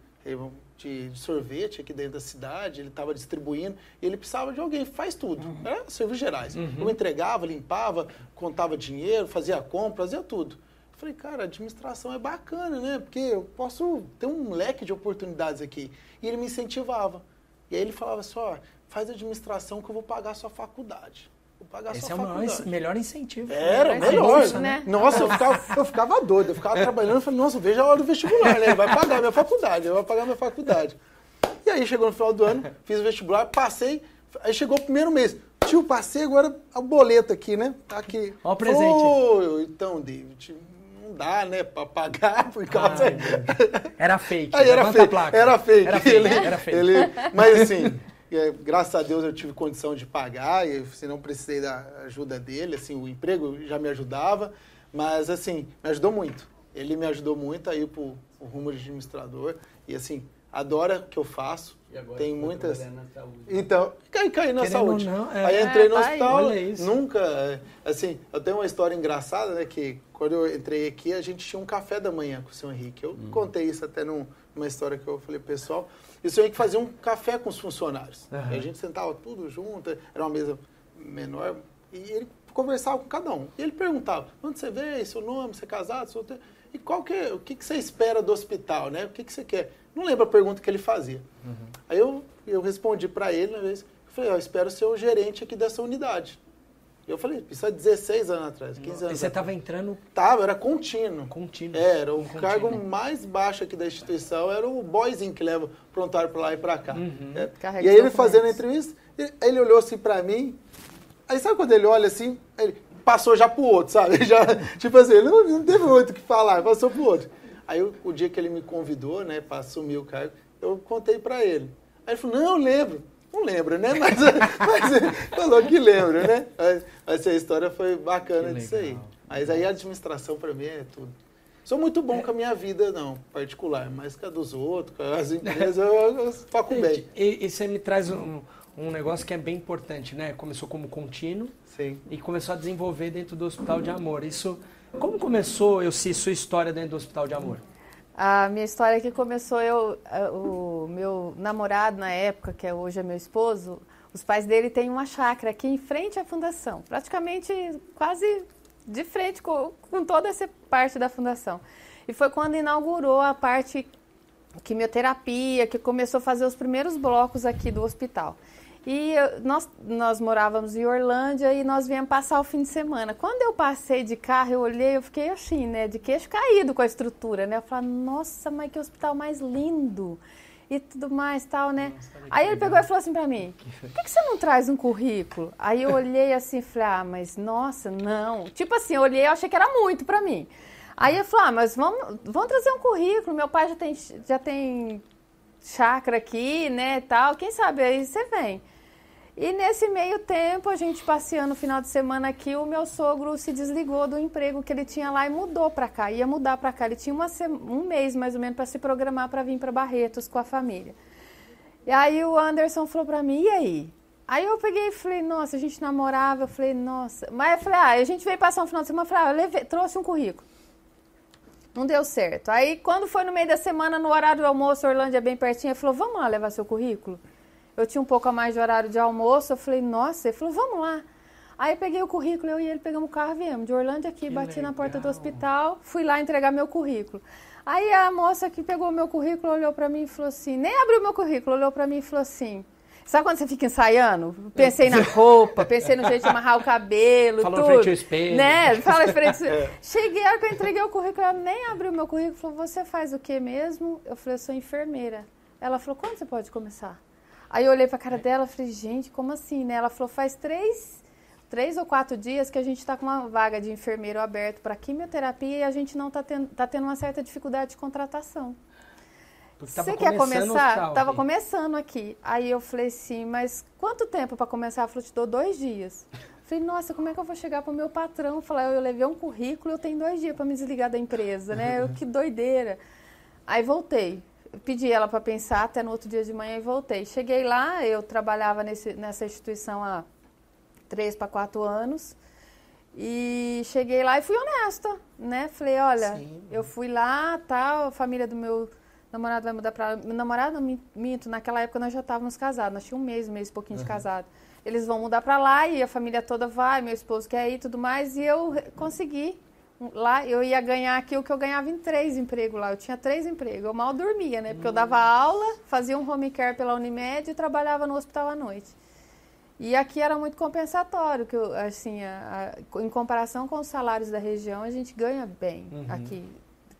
de sorvete aqui dentro da cidade, ele estava distribuindo, e ele precisava de alguém, faz tudo, uhum. era serviços gerais. Uhum. Eu entregava, limpava, contava dinheiro, fazia compra, fazia tudo. Eu falei, cara, administração é bacana, né? Porque eu posso ter um leque de oportunidades aqui. E ele me incentivava. E aí ele falava assim, ó, faz administração que eu vou pagar a sua faculdade. Vou pagar Esse sua é o maior, melhor incentivo. Era, né? melhor. Isso, né? Nossa, eu ficava, eu ficava doido. Eu ficava trabalhando e falei, nossa, veja a hora do vestibular, né? Vai pagar minha faculdade, vai pagar minha faculdade. E aí chegou no final do ano, fiz o vestibular, passei, aí chegou o primeiro mês. Tio, passei agora a boleta aqui, né? Tá aqui. Olha o presente. Oh, então, David, não dá, né, pra pagar por causa... Ai, era fake. Aí era fake, era fake. Era fake, ele, era fake. Ele, mas assim, E, graças a Deus eu tive condição de pagar, e se não precisei da ajuda dele, assim, o emprego já me ajudava, mas assim, me ajudou muito. Ele me ajudou muito a ir pro, pro rumo de administrador e assim, adora o que eu faço. Tem muitas. Então, cai, cai na Querendo saúde. Não, é... Aí entrei no é, tá hospital, nunca. É, assim, eu tenho uma história engraçada, né? Que quando eu entrei aqui, a gente tinha um café da manhã com o senhor Henrique. Eu uhum. contei isso até num, numa história que eu falei, pessoal. E o senhor Henrique fazia um café com os funcionários. Uhum. a gente sentava tudo junto, era uma mesa menor, e ele conversava com cada um. E ele perguntava, onde você veio, seu nome, você é casado, solteiro? E qual que é, o que, que você espera do hospital, né? O que, que você quer? Não lembro a pergunta que ele fazia. Uhum. Aí eu, eu respondi para ele, uma vez, eu falei, eu espero ser o gerente aqui dessa unidade. Eu falei, isso há 16 anos atrás, 15 anos. E você estava entrando? Tava, era contínuo. Contínuo. Era, o contínuo. cargo mais baixo aqui da instituição era o boyzinho que leva prontuário para lá e para cá. Uhum. É. E aí ele fazendo a entrevista, ele olhou assim para mim, aí sabe quando ele olha assim, ele passou já pro outro, sabe? Já, tipo assim, ele não, não teve muito o que falar, passou pro outro. Aí o, o dia que ele me convidou, né, para assumir o cargo, eu contei para ele. Aí ele falou, não, eu lembro. Não lembro, né? Mas, mas falou que lembra, né? Mas, mas a história foi bacana disso aí. Mas aí a administração para mim é tudo. Sou muito bom é. com a minha vida, não, particular, mas com a dos outros, com as empresas, eu, eu toco bem. E, e, você me traz um, um negócio que é bem importante, né? Começou como contínuo Sim. e começou a desenvolver dentro do Hospital de Amor. Isso, como começou, eu sei, sua história dentro do Hospital de Amor? A minha história é que começou eu, o meu namorado na época, que é hoje é meu esposo, os pais dele têm uma chácara aqui em frente à fundação, praticamente quase de frente com, com toda essa parte da fundação. E foi quando inaugurou a parte quimioterapia, que começou a fazer os primeiros blocos aqui do hospital. E nós, nós morávamos em Orlândia e nós viemos passar o fim de semana. Quando eu passei de carro, eu olhei, eu fiquei assim, né, de queixo caído com a estrutura, né? Eu falei, nossa, mas que hospital mais lindo e tudo mais, tal, né? Nossa, Aí ele pegou e falou assim para mim, por que, que, você não traz um currículo? Aí eu olhei assim e falei, ah, mas nossa, não. Tipo assim, eu olhei, eu achei que era muito para mim. Aí eu falei, ah, mas vamos, vamos trazer um currículo, meu pai já tem, já tem chácara aqui, né, tal, quem sabe aí você vem. E nesse meio tempo, a gente passeando no final de semana aqui, o meu sogro se desligou do emprego que ele tinha lá e mudou para cá. Ia mudar para cá. Ele tinha uma, um mês mais ou menos para se programar para vir para Barretos com a família. E aí o Anderson falou para mim: "E aí?" Aí eu peguei e falei: "Nossa, a gente namorava". Eu falei: "Nossa". Mas eu falei: "Ah, a gente veio passar um final de semana". Eu falei: ah, eu levei, trouxe um currículo. Não deu certo. Aí quando foi no meio da semana, no horário do almoço, Orlândia é bem pertinho, ele falou: "Vamos lá levar seu currículo?" Eu tinha um pouco a mais de horário de almoço. Eu falei, nossa, ele falou, vamos lá. Aí eu peguei o currículo, eu e ele pegamos o carro e viemos de Orlândia aqui, que bati legal. na porta do hospital, fui lá entregar meu currículo. Aí a moça que pegou o meu currículo olhou para mim e falou assim, nem abriu meu currículo, olhou para mim e falou assim, Sabe quando você fica ensaiando? Pensei na roupa, pensei no jeito de amarrar o cabelo, Falou tudo. frente ao espelho. Né? Fala frente ao é. Cheguei, a hora que eu entreguei o currículo, ela nem abriu meu currículo, falou, você faz o que mesmo? Eu falei, eu sou enfermeira. Ela falou, quando você pode começar? Aí eu olhei para a cara dela e falei, gente, como assim, né? Ela falou, faz três, três ou quatro dias que a gente está com uma vaga de enfermeiro aberto para quimioterapia e a gente não está tendo, tá tendo uma certa dificuldade de contratação. Você quer começar? Tava começando aqui. Aí eu falei assim, mas quanto tempo para começar? Ela falou, te dou dois dias. Falei, nossa, como é que eu vou chegar para o meu patrão? Falar, eu levei um currículo, eu tenho dois dias para me desligar da empresa, né? Eu, que doideira. Aí voltei pedi ela para pensar até no outro dia de manhã e voltei. Cheguei lá, eu trabalhava nesse, nessa instituição há três para quatro anos. E cheguei lá e fui honesta, né? Falei, olha, Sim. eu fui lá, tal, a família do meu namorado vai mudar para meu namorado não minto, naquela época nós já estávamos casados, nós tínhamos um mês, um mês e pouquinho uhum. de casado. Eles vão mudar para lá e a família toda vai, meu esposo quer ir e tudo mais, e eu consegui lá eu ia ganhar aqui o que eu ganhava em três empregos lá. Eu tinha três empregos. Eu mal dormia, né? Porque eu dava aula, fazia um home care pela Unimed e trabalhava no hospital à noite. E aqui era muito compensatório, que eu, assim, a, a, em comparação com os salários da região, a gente ganha bem uhum. aqui,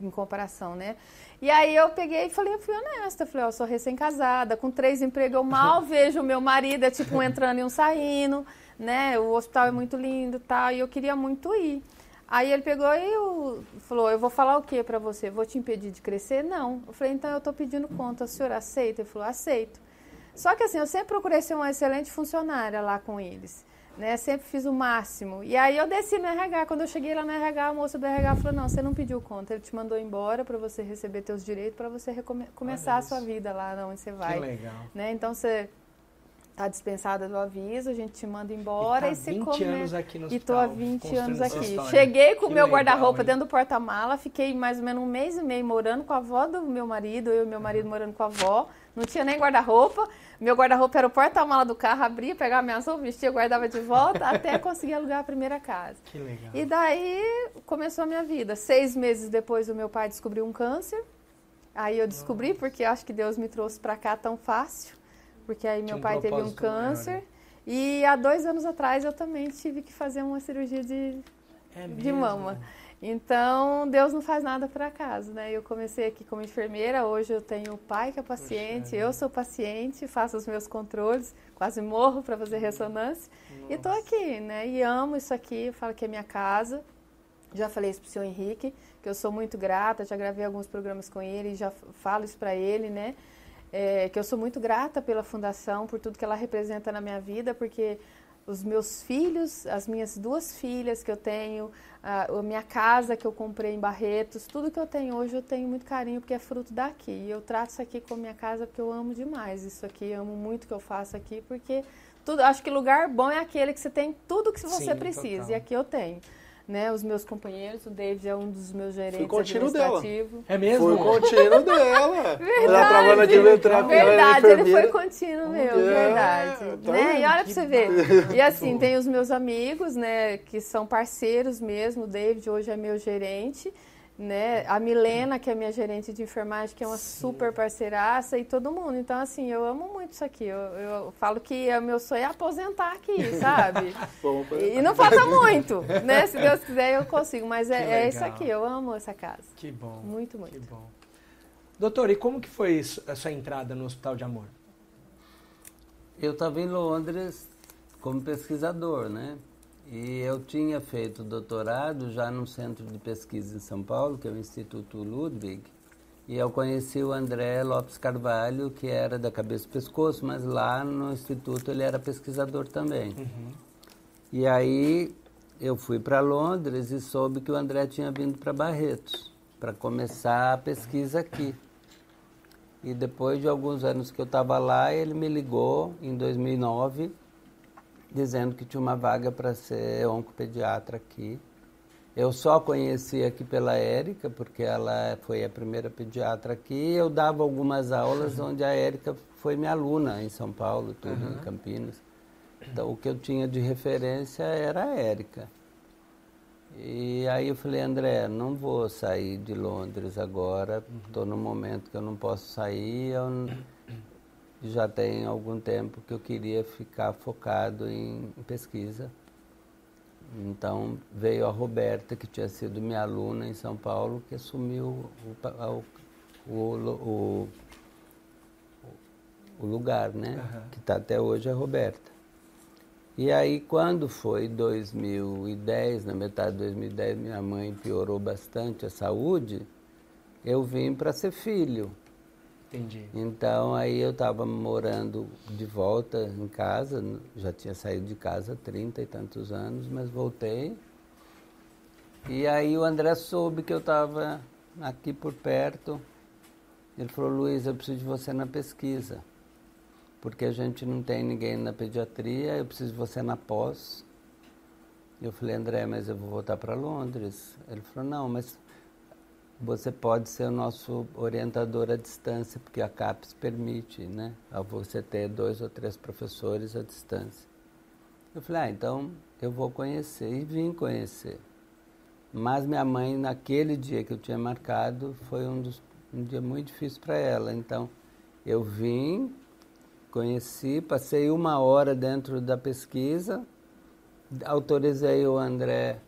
em comparação, né? E aí eu peguei e falei, eu fui honesta, falei, ó, eu sou recém-casada, com três empregos, eu mal vejo o meu marido, é tipo um entrando e um saindo, né? O hospital é muito lindo e tal, e eu queria muito ir. Aí ele pegou e eu, falou: Eu vou falar o que para você? Vou te impedir de crescer? Não. Eu falei: Então eu estou pedindo conta. O senhor aceita? Ele falou: Aceito. Só que assim, eu sempre procurei ser uma excelente funcionária lá com eles. Né, sempre fiz o máximo. E aí eu desci no RH. Quando eu cheguei lá no RH, a moça do RH falou: Não, você não pediu conta. Ele te mandou embora para você receber teus direitos, para você começar a sua vida lá onde você vai. Que legal. Né? Então você tá dispensada do aviso, a gente te manda embora e, tá e 20 come... anos aqui no E tô há 20 anos aqui. Cheguei com o meu guarda-roupa dentro do porta-mala, fiquei mais ou menos um mês e meio morando com a avó do meu marido, eu e meu marido morando com a avó. Não tinha nem guarda-roupa. Meu guarda-roupa era o porta-mala do carro, abria, pegava minhas roupas, vestia, guardava de volta, até conseguir alugar a primeira casa. Que legal. E daí começou a minha vida. Seis meses depois, o meu pai descobriu um câncer. Aí eu descobri, Nossa. porque acho que Deus me trouxe para cá tão fácil. Porque aí meu um pai teve um câncer. Maior, né? E há dois anos atrás eu também tive que fazer uma cirurgia de, é de mama. Então, Deus não faz nada por acaso, né? Eu comecei aqui como enfermeira, hoje eu tenho o pai que é paciente, eu sou paciente, faço os meus controles, quase morro para fazer ressonância. Nossa. E estou aqui, né? E amo isso aqui, falo que é minha casa. Já falei isso pro senhor Henrique, que eu sou muito grata, já gravei alguns programas com ele, já falo isso para ele, né? É, que eu sou muito grata pela fundação, por tudo que ela representa na minha vida, porque os meus filhos, as minhas duas filhas que eu tenho, a, minha casa que eu comprei em Barretos, tudo que eu tenho hoje eu tenho muito carinho porque é fruto daqui. E eu trato isso aqui como minha casa porque eu amo demais isso aqui, amo muito o que eu faço aqui, porque tudo, acho que lugar bom é aquele que você tem tudo que você Sim, precisa, total. e aqui eu tenho né, os meus companheiros, o David é um dos meus gerentes Fui administrativos. É mesmo? Foi contínuo dela. Verdade. Ela trabalhando de letrar Verdade, ele foi contínuo meu, é, verdade. Tá né? E olha pra você ver. E assim, tem os meus amigos, né, que são parceiros mesmo, o David hoje é meu gerente né? A Milena, que é minha gerente de enfermagem, que é uma Sim. super parceiraça, e todo mundo. Então, assim, eu amo muito isso aqui. Eu, eu falo que o meu sonho é aposentar aqui, sabe? Bom, e não falta muito, né? Se Deus quiser, eu consigo. Mas é, é, isso aqui, eu amo essa casa. Que bom. Muito, muito. Que bom. Doutor, e como que foi isso, a sua entrada no Hospital de Amor? Eu estava em Londres como pesquisador, né? E eu tinha feito doutorado já no centro de pesquisa em São Paulo, que é o Instituto Ludwig, e eu conheci o André Lopes Carvalho, que era da cabeça e pescoço, mas lá no instituto ele era pesquisador também. Uhum. E aí eu fui para Londres e soube que o André tinha vindo para Barretos para começar a pesquisa aqui. E depois de alguns anos que eu estava lá, ele me ligou em 2009 dizendo que tinha uma vaga para ser oncopediatra aqui. Eu só conheci aqui pela Érica, porque ela foi a primeira pediatra aqui. Eu dava algumas aulas onde a Érica foi minha aluna em São Paulo, tudo, uhum. em Campinas. Então, o que eu tinha de referência era a Érica. E aí eu falei, André, não vou sair de Londres agora, estou uhum. no momento que eu não posso sair, eu já tem algum tempo que eu queria ficar focado em, pesquisa. Então veio a Roberta, que tinha sido minha aluna em São Paulo, que assumiu o, o, o, o lugar, né? Uhum. Que está até hoje a Roberta. E aí, quando foi 2010, na metade de 2010, minha mãe piorou bastante a saúde, eu vim para ser filho. Entendi. Então aí eu estava morando de volta em casa, já tinha saído de casa há 30 e tantos anos, mas voltei. E aí o André soube que eu estava aqui por perto. Ele falou, Luiz, eu preciso de você na pesquisa. Porque a gente não tem ninguém na pediatria, eu preciso de você na pós. Eu falei, André, mas eu vou voltar para Londres. Ele falou, não, mas você pode ser o nosso orientador à distância, porque a CAPES permite, né? A você ter dois ou três professores à distância. Eu falei, ah, então eu vou conhecer. E vim conhecer. Mas minha mãe, naquele dia que eu tinha marcado, foi um, dos, um dia muito difícil para ela. Então, eu vim, conheci, passei uma hora dentro da pesquisa, autorizei o André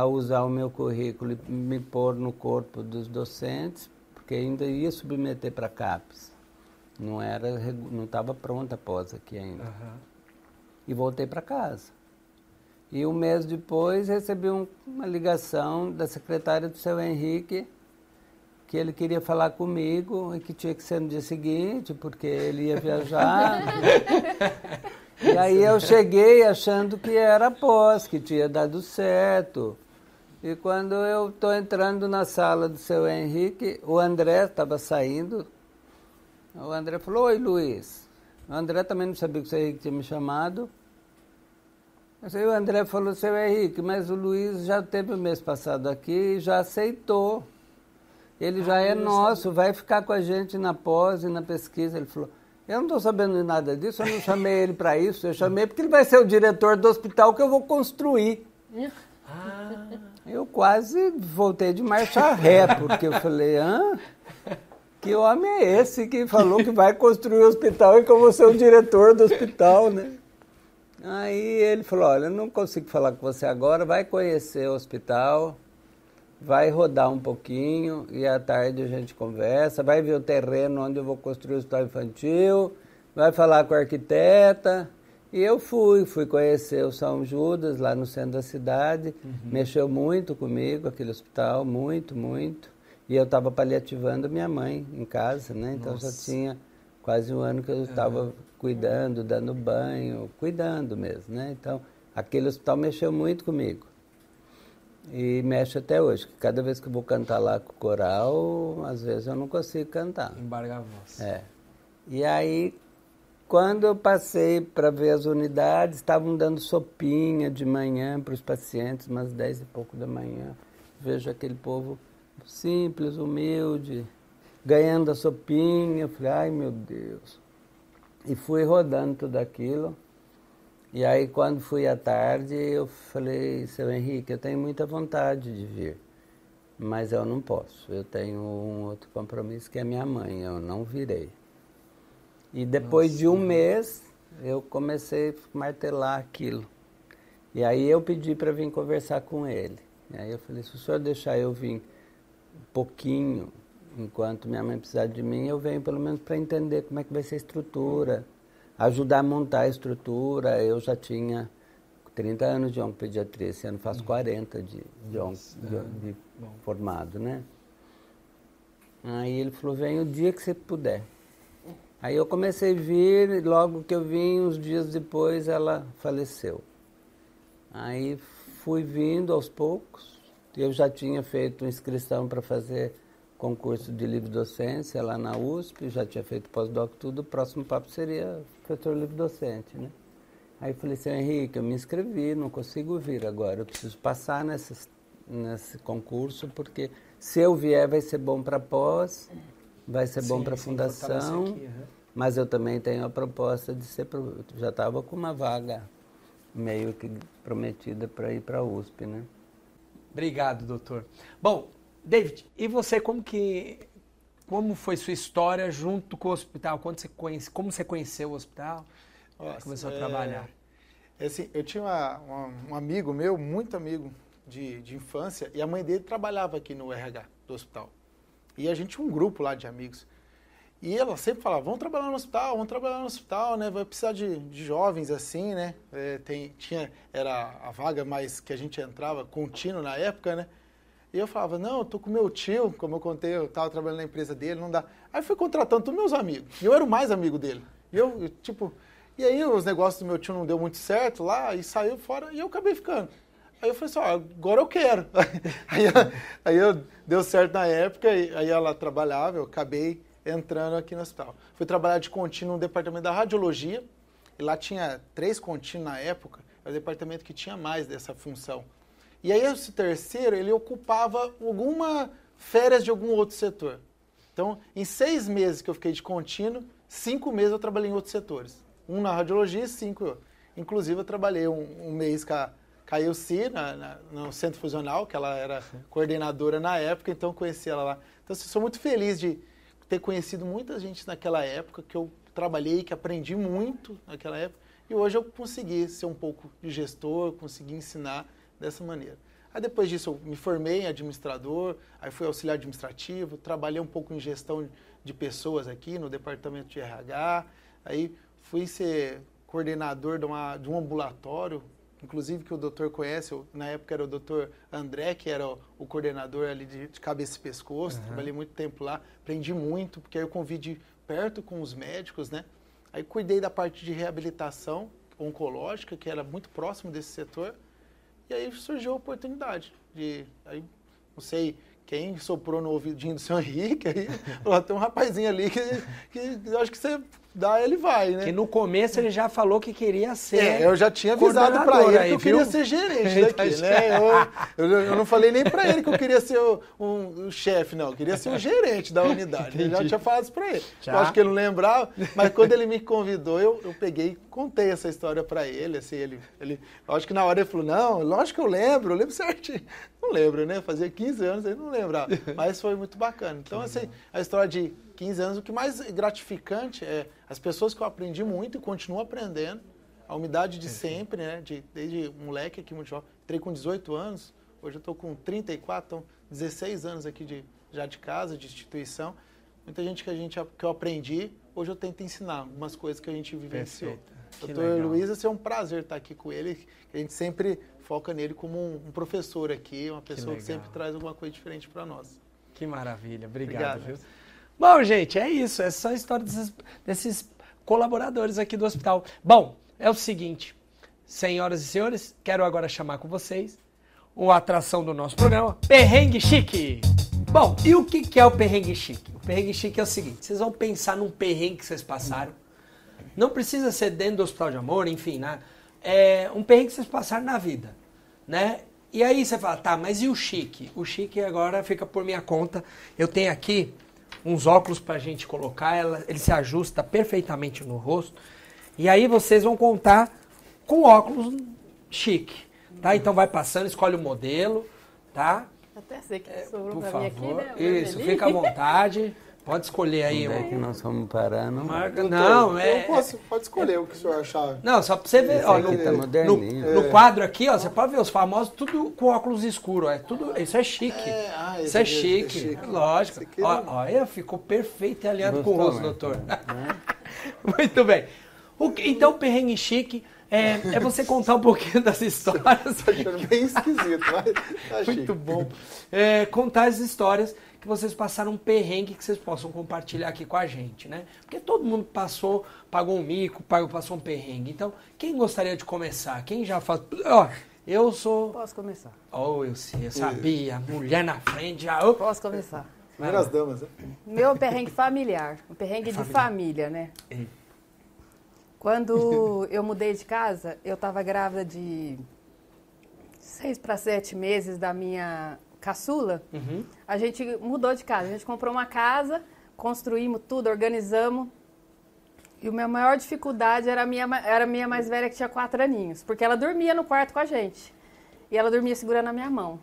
a usar o meu currículo e me pôr no corpo dos docentes, porque ainda ia submeter para CAPES. Não era, não estava pronta a pós aqui ainda. Uhum. E voltei para casa. E um mês depois recebi um, uma ligação da secretária do seu Henrique, que ele queria falar comigo e que tinha que ser no dia seguinte, porque ele ia viajar. e aí eu cheguei achando que era pós, que tinha dado certo. E quando eu estou entrando na sala do seu Henrique, o André estava saindo. O André falou, oi Luiz. O André também não sabia que o seu Henrique tinha me chamado. Aí o André falou, seu Henrique, mas o Luiz já teve o mês passado aqui e já aceitou. Ele já é nosso, vai ficar com a gente na pós e na pesquisa. Ele falou, eu não estou sabendo de nada disso, eu não chamei ele para isso, eu chamei porque ele vai ser o diretor do hospital que eu vou construir. Ah. Eu quase voltei de marcha ré, porque eu falei, hã? Que homem é esse que falou que vai construir o hospital e que eu vou ser o diretor do hospital, né? Aí ele falou, olha, não consigo falar com você agora, vai conhecer o hospital, vai rodar um pouquinho e à tarde a gente conversa, vai ver o terreno onde eu vou construir o hospital infantil, vai falar com a arquiteta. E eu fui, fui conhecer o São Judas lá no centro da cidade, uhum. mexeu muito comigo aquele hospital, muito, muito. E eu estava paliativando minha mãe em casa, né? Então Nossa. já tinha quase um ano que eu estava uhum. cuidando, dando banho, cuidando mesmo, né? Então aquele hospital mexeu muito comigo. E mexe até hoje. Cada vez que eu vou cantar lá com o coral, às vezes eu não consigo cantar. Embarga a voz. É. E aí, quando eu passei para ver as unidades, estavam dando sopinha de manhã para os pacientes, umas dez e pouco da manhã. Vejo aquele povo simples, humilde, ganhando a sopinha. Falei, ai meu Deus. E fui rodando tudo aquilo. E aí, quando fui à tarde, eu falei, seu Henrique, eu tenho muita vontade de vir, mas eu não posso. Eu tenho um outro compromisso que é minha mãe, eu não virei. E depois Nossa. de um mês, eu comecei a martelar aquilo. E aí eu pedi para vir conversar com ele. E aí eu falei, se o senhor deixar eu vir um pouquinho, enquanto minha mãe precisar de mim, eu venho pelo menos para entender como é que vai ser a estrutura ajudar a montar a estrutura. Eu já tinha 30 anos de oncopediatria, esse ano faço 40 de, de, on, de, de formado, né? Aí ele falou, vem o dia que você puder. Aí eu comecei a vir, logo que eu vim, uns dias depois ela faleceu. Aí fui vindo aos poucos, eu já tinha feito inscrição para fazer concurso de livre docência lá na USP, já tinha feito pós-doc tudo, o próximo papo seria professor livre docente, né? Aí falei assim, Henrique, eu me inscrevi, não consigo vir agora, eu preciso passar nesse concurso, porque se eu vier vai ser bom para pós, vai ser sim, bom para a fundação, aqui, uhum. mas eu também tenho a proposta de ser, já estava com uma vaga meio que prometida para ir para a USP, né? Obrigado, doutor. Bom, David, e você como que como foi sua história junto com o hospital? Quando você conhece, como você conheceu o hospital? Nossa, começou a é, trabalhar? É, assim, eu tinha uma, uma, um amigo meu, muito amigo de, de infância, e a mãe dele trabalhava aqui no RH do hospital. E a gente tinha um grupo lá de amigos. E ela sempre falava, vamos trabalhar no hospital, vamos trabalhar no hospital, né? Vai precisar de, de jovens assim, né? É, tem, tinha, era a vaga mais que a gente entrava contínuo na época, né? E eu falava, não, eu tô com meu tio, como eu contei, eu estava trabalhando na empresa dele, não dá. Aí fui contratando todos meus amigos. E eu era o mais amigo dele. E eu, eu, tipo, e aí os negócios do meu tio não deu muito certo lá, e saiu fora, e eu acabei ficando. Aí eu falei assim, ó, agora eu quero. aí, aí eu, deu certo na época, aí ela trabalhava, eu acabei entrando aqui no hospital. Fui trabalhar de contínuo no departamento da radiologia, e lá tinha três contínuos na época, era o departamento que tinha mais dessa função. E aí esse terceiro, ele ocupava alguma férias de algum outro setor. Então, em seis meses que eu fiquei de contínuo, cinco meses eu trabalhei em outros setores. Um na radiologia e cinco. Inclusive, eu trabalhei um, um mês com a, a Ilci, na, na, no Centro Fusional, que ela era coordenadora na época, então conheci ela lá. Então, assim, sou muito feliz de ter conhecido muita gente naquela época, que eu trabalhei, que aprendi muito naquela época. E hoje eu consegui ser um pouco de gestor, consegui ensinar dessa maneira. Aí depois disso eu me formei em administrador, aí fui auxiliar administrativo, trabalhei um pouco em gestão de pessoas aqui no departamento de RH, aí fui ser coordenador de, uma, de um ambulatório inclusive que o doutor conhece, na época era o doutor André, que era o, o coordenador ali de, de, cabeça e pescoço, uhum. trabalhei muito tempo lá, aprendi muito, porque aí eu convivi perto com os médicos, né? Aí cuidei da parte de reabilitação oncológica, que era muito próximo desse setor, e aí surgiu a oportunidade de, aí, não sei quem soprou no ouvidinho do seu Henrique, aí, ó, tem um rapazinho ali que, que eu acho que você dá, ele vai, né? Que no começo ele já falou que queria ser. É, eu já tinha avisado para ele aí, que eu viu? queria ser gerente daqui, né? Eu, eu, eu, não falei nem para ele que eu queria ser o, um, um chefe, não. Eu queria ser o gerente da unidade. Eu já tinha falado isso para ele. Já? Eu acho que ele não lembrava, mas quando ele me convidou, eu, eu peguei e contei essa história para ele. Assim, ele, ele, eu acho que na hora ele falou, não, lógico que eu lembro, eu lembro certinho. Não lembro, né? Fazia 15 anos, ele não lembrava. Mas foi muito bacana. Então, assim, a história de 15 anos, o que mais gratificante é as pessoas que eu aprendi muito e continuo aprendendo, a umidade de sempre, né? De, desde moleque aqui muito jovem, entrei com 18 anos, hoje eu estou com 34, então 16 anos aqui de, já de casa, de instituição. Muita gente que a gente que eu aprendi, hoje eu tento ensinar algumas coisas que a gente vivenciou. Doutor Luiz, assim, é um prazer estar aqui com ele, a gente sempre foca nele como um, um professor aqui, uma pessoa que, que sempre traz alguma coisa diferente para nós. Que maravilha, obrigado. obrigado viu? Bom, gente, é isso. É só a história desses, desses colaboradores aqui do hospital. Bom, é o seguinte, senhoras e senhores, quero agora chamar com vocês uma atração do nosso programa, Perrengue Chique. Bom, e o que é o perrengue chique? O perrengue chique é o seguinte: vocês vão pensar num perrengue que vocês passaram. Não precisa ser dentro do hospital de amor, enfim, né? É um perrengue que vocês passaram na vida, né? E aí você fala, tá, mas e o chique? O chique agora fica por minha conta. Eu tenho aqui uns óculos para a gente colocar, ela, ele se ajusta perfeitamente no rosto. E aí vocês vão contar com óculos chique, tá? Então vai passando, escolhe o modelo, tá? Até sei que sobrou é, Por pra favor. mim aqui, né? Isso, fica à vontade. Pode escolher aí. Onde é que nós vamos parar, não? Marca, não, é... Posso, pode escolher o que o senhor achar. Não, só pra você ver, ó, no, tá no, no, quadro aqui, ó, você pode ver os famosos tudo com óculos escuros, é tudo, isso é chique. É, ah, isso é, é chique, é chique. lógico. Ó, olha, ficou perfeito e alinhado Gostou, com o rosto, doutor. Muito bem. O, então, perrengue chique é, é você contar um pouquinho das histórias. Tô achando bem esquisito, mas tá Muito bom. É, contar as histórias que vocês passaram um perrengue que vocês possam compartilhar aqui com a gente, né? Porque todo mundo passou, pagou um mico, passou um perrengue. Então, quem gostaria de começar? Quem já faz. Ó, eu sou. Posso começar. Oh, eu sei, eu sabia. Mulher na frente já. Oh. Posso começar. Primeiras damas, né? Meu perrengue familiar. Um perrengue de família, né? Ei. Quando eu mudei de casa, eu estava grávida de seis para sete meses da minha caçula, uhum. a gente mudou de casa. A gente comprou uma casa, construímos tudo, organizamos. E a minha maior dificuldade era a minha, era a minha mais velha, que tinha quatro aninhos. Porque ela dormia no quarto com a gente. E ela dormia segurando a minha mão.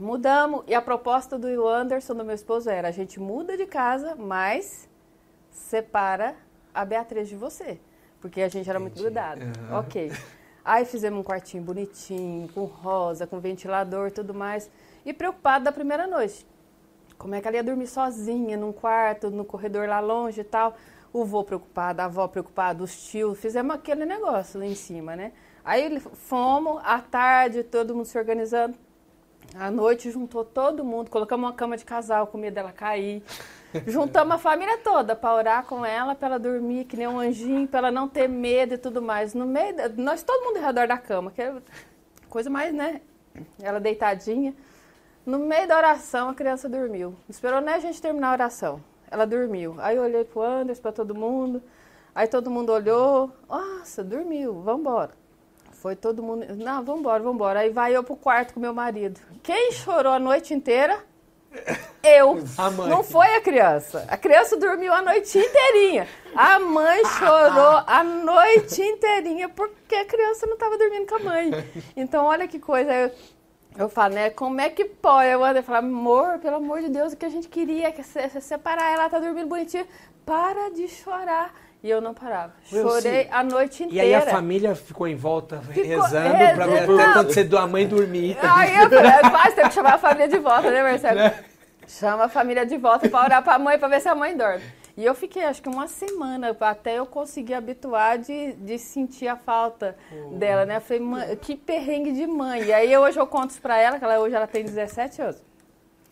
Mudamos. E a proposta do Anderson, do meu esposo, era: a gente muda de casa, mas separa a Beatriz de você. Porque a gente era Entendi. muito grudado. Uhum. Ok. Aí fizemos um quartinho bonitinho, com rosa, com ventilador tudo mais. E preocupado da primeira noite. Como é que ela ia dormir sozinha, num quarto, no corredor lá longe e tal. O vô preocupado, a avó preocupada, os tios. Fizemos aquele negócio lá em cima, né? Aí fomos, à tarde, todo mundo se organizando. À noite juntou todo mundo, colocamos uma cama de casal com medo dela cair. Juntamos a família toda para orar com ela, para ela dormir que nem um anjinho, para ela não ter medo e tudo mais. No meio, nós todo mundo ao redor da cama, que é coisa mais, né? Ela deitadinha. No meio da oração, a criança dormiu. Não esperou nem a gente terminar a oração. Ela dormiu. Aí eu olhei pro Anderson, para todo mundo. Aí todo mundo olhou. Nossa, dormiu, vamos embora. Foi todo mundo. Não, vamos embora, embora. Aí vai eu pro quarto com meu marido. Quem chorou a noite inteira? Eu. Não foi a criança. A criança dormiu a noite inteirinha. A mãe chorou a noite inteirinha porque a criança não estava dormindo com a mãe. Então, olha que coisa. Eu, eu falo, né? Como é que pode? Eu ando e falo, amor, pelo amor de Deus, o que a gente queria é separar ela, tá dormindo bonitinha. Para de chorar. E eu não parava. Chorei a noite inteira. E aí a família ficou em volta ficou, rezando é, pra ver acontecer da mãe dormir. Aí eu falei, quase tem que chamar a família de volta, né, Marcelo? Né? Chama a família de volta para orar para a mãe, para ver se a mãe dorme. E eu fiquei, acho que uma semana, até eu conseguir habituar de, de sentir a falta uhum. dela, né? Eu falei, que perrengue de mãe. E aí hoje eu conto isso pra ela, que ela, hoje ela tem 17 anos.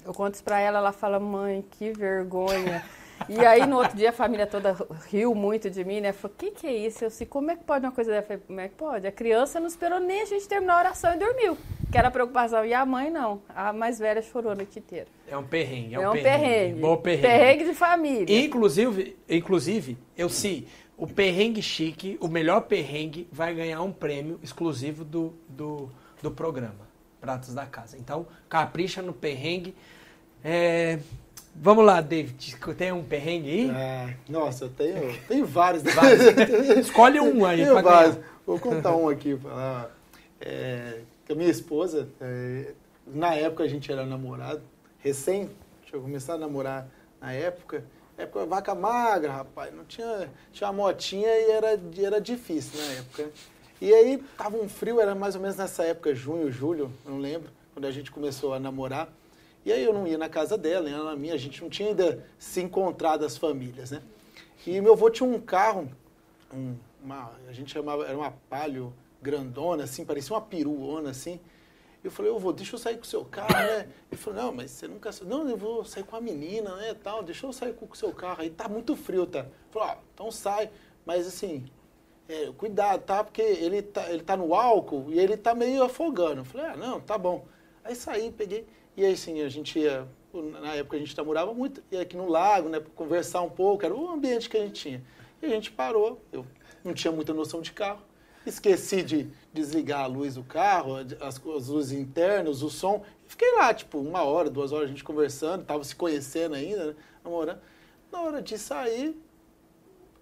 Eu conto isso pra ela, ela fala, mãe, que vergonha. E aí, no outro dia, a família toda riu muito de mim, né? Falou, o que, que é isso? Eu disse, como é que pode uma coisa dessa? Eu falei, como é que pode? A criança não esperou nem a gente terminar a oração e dormiu. Que era a preocupação. E a mãe, não. A mais velha chorou a noite inteira. É um perrengue, é um, é um perrengue. perrengue. Bom perrengue. Perrengue de família. Inclusive, inclusive eu sim, o perrengue chique, o melhor perrengue, vai ganhar um prêmio exclusivo do, do, do programa Pratos da Casa. Então, capricha no perrengue. É, Vamos lá, David. Tem um perrengue aí? É, nossa, eu tenho, tenho vários. vários. Escolhe um aí. Tenho vários. Vou contar um aqui. É, a minha esposa, é, na época a gente era namorado, recém, eu começar a namorar na época, época vaca magra, rapaz, não tinha, tinha uma motinha e era, era difícil na época. E aí tava um frio, era mais ou menos nessa época, junho, julho, não lembro, quando a gente começou a namorar. E aí eu não ia na casa dela, ela na minha, a gente não tinha ainda se encontrado as famílias, né? E meu avô tinha um carro, um, uma, a gente chamava, era uma palio grandona, assim, parecia uma peruona, assim. Eu falei, eu vou, deixa eu sair com o seu carro, né? Ele falou, não, mas você nunca... Não, eu vou sair com a menina, né, tal, deixa eu sair com o seu carro. Aí tá muito frio, tá? Falou, ah, então sai. Mas, assim, é, cuidado, tá? Porque ele tá, ele tá no álcool e ele tá meio afogando. Eu falei, ah, não, tá bom. Aí saí, peguei... E aí, sim, a gente ia, na época a gente namorava muito, ia aqui no lago, né, conversar um pouco, era o ambiente que a gente tinha. E a gente parou, eu não tinha muita noção de carro, esqueci de desligar a luz do carro, as, as luzes internas, o som, fiquei lá, tipo, uma hora, duas horas a gente conversando, tava se conhecendo ainda, né, namorando. Na hora de sair,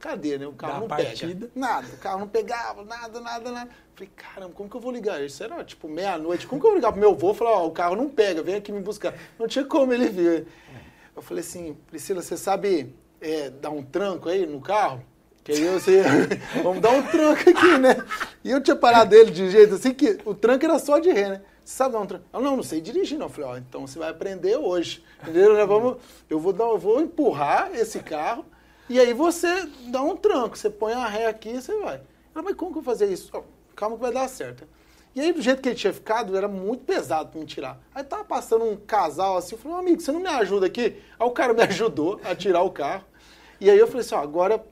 cadê, né? O carro da não partida. pega. Nada, o carro não pegava, nada, nada, nada. Falei, caramba, como que eu vou ligar? Isso era tipo meia-noite. Como que eu vou ligar pro meu avô e falar, ó, o carro não pega, vem aqui me buscar. Não tinha como ele vir. Eu falei assim, Priscila, você sabe é, dar um tranco aí no carro? Que aí você, vamos dar um tranco aqui, né? E eu tinha parado ele de jeito assim que o tranco era só de ré, né? Você sabe dar um tranco? Eu não, não sei dirigir, não. Eu falei, ó, então você vai aprender hoje. Entendeu? Vamos, eu vou dar, eu vou empurrar esse carro e aí você dá um tranco, você põe a ré aqui e você vai. Ela, mas como que eu fazer isso? Oh, calma que vai dar certo. E aí, do jeito que ele tinha ficado, era muito pesado para me tirar. Aí tava passando um casal assim, eu falei, amigo, você não me ajuda aqui? Aí o cara me ajudou a tirar o carro. E aí eu falei assim, ó, agora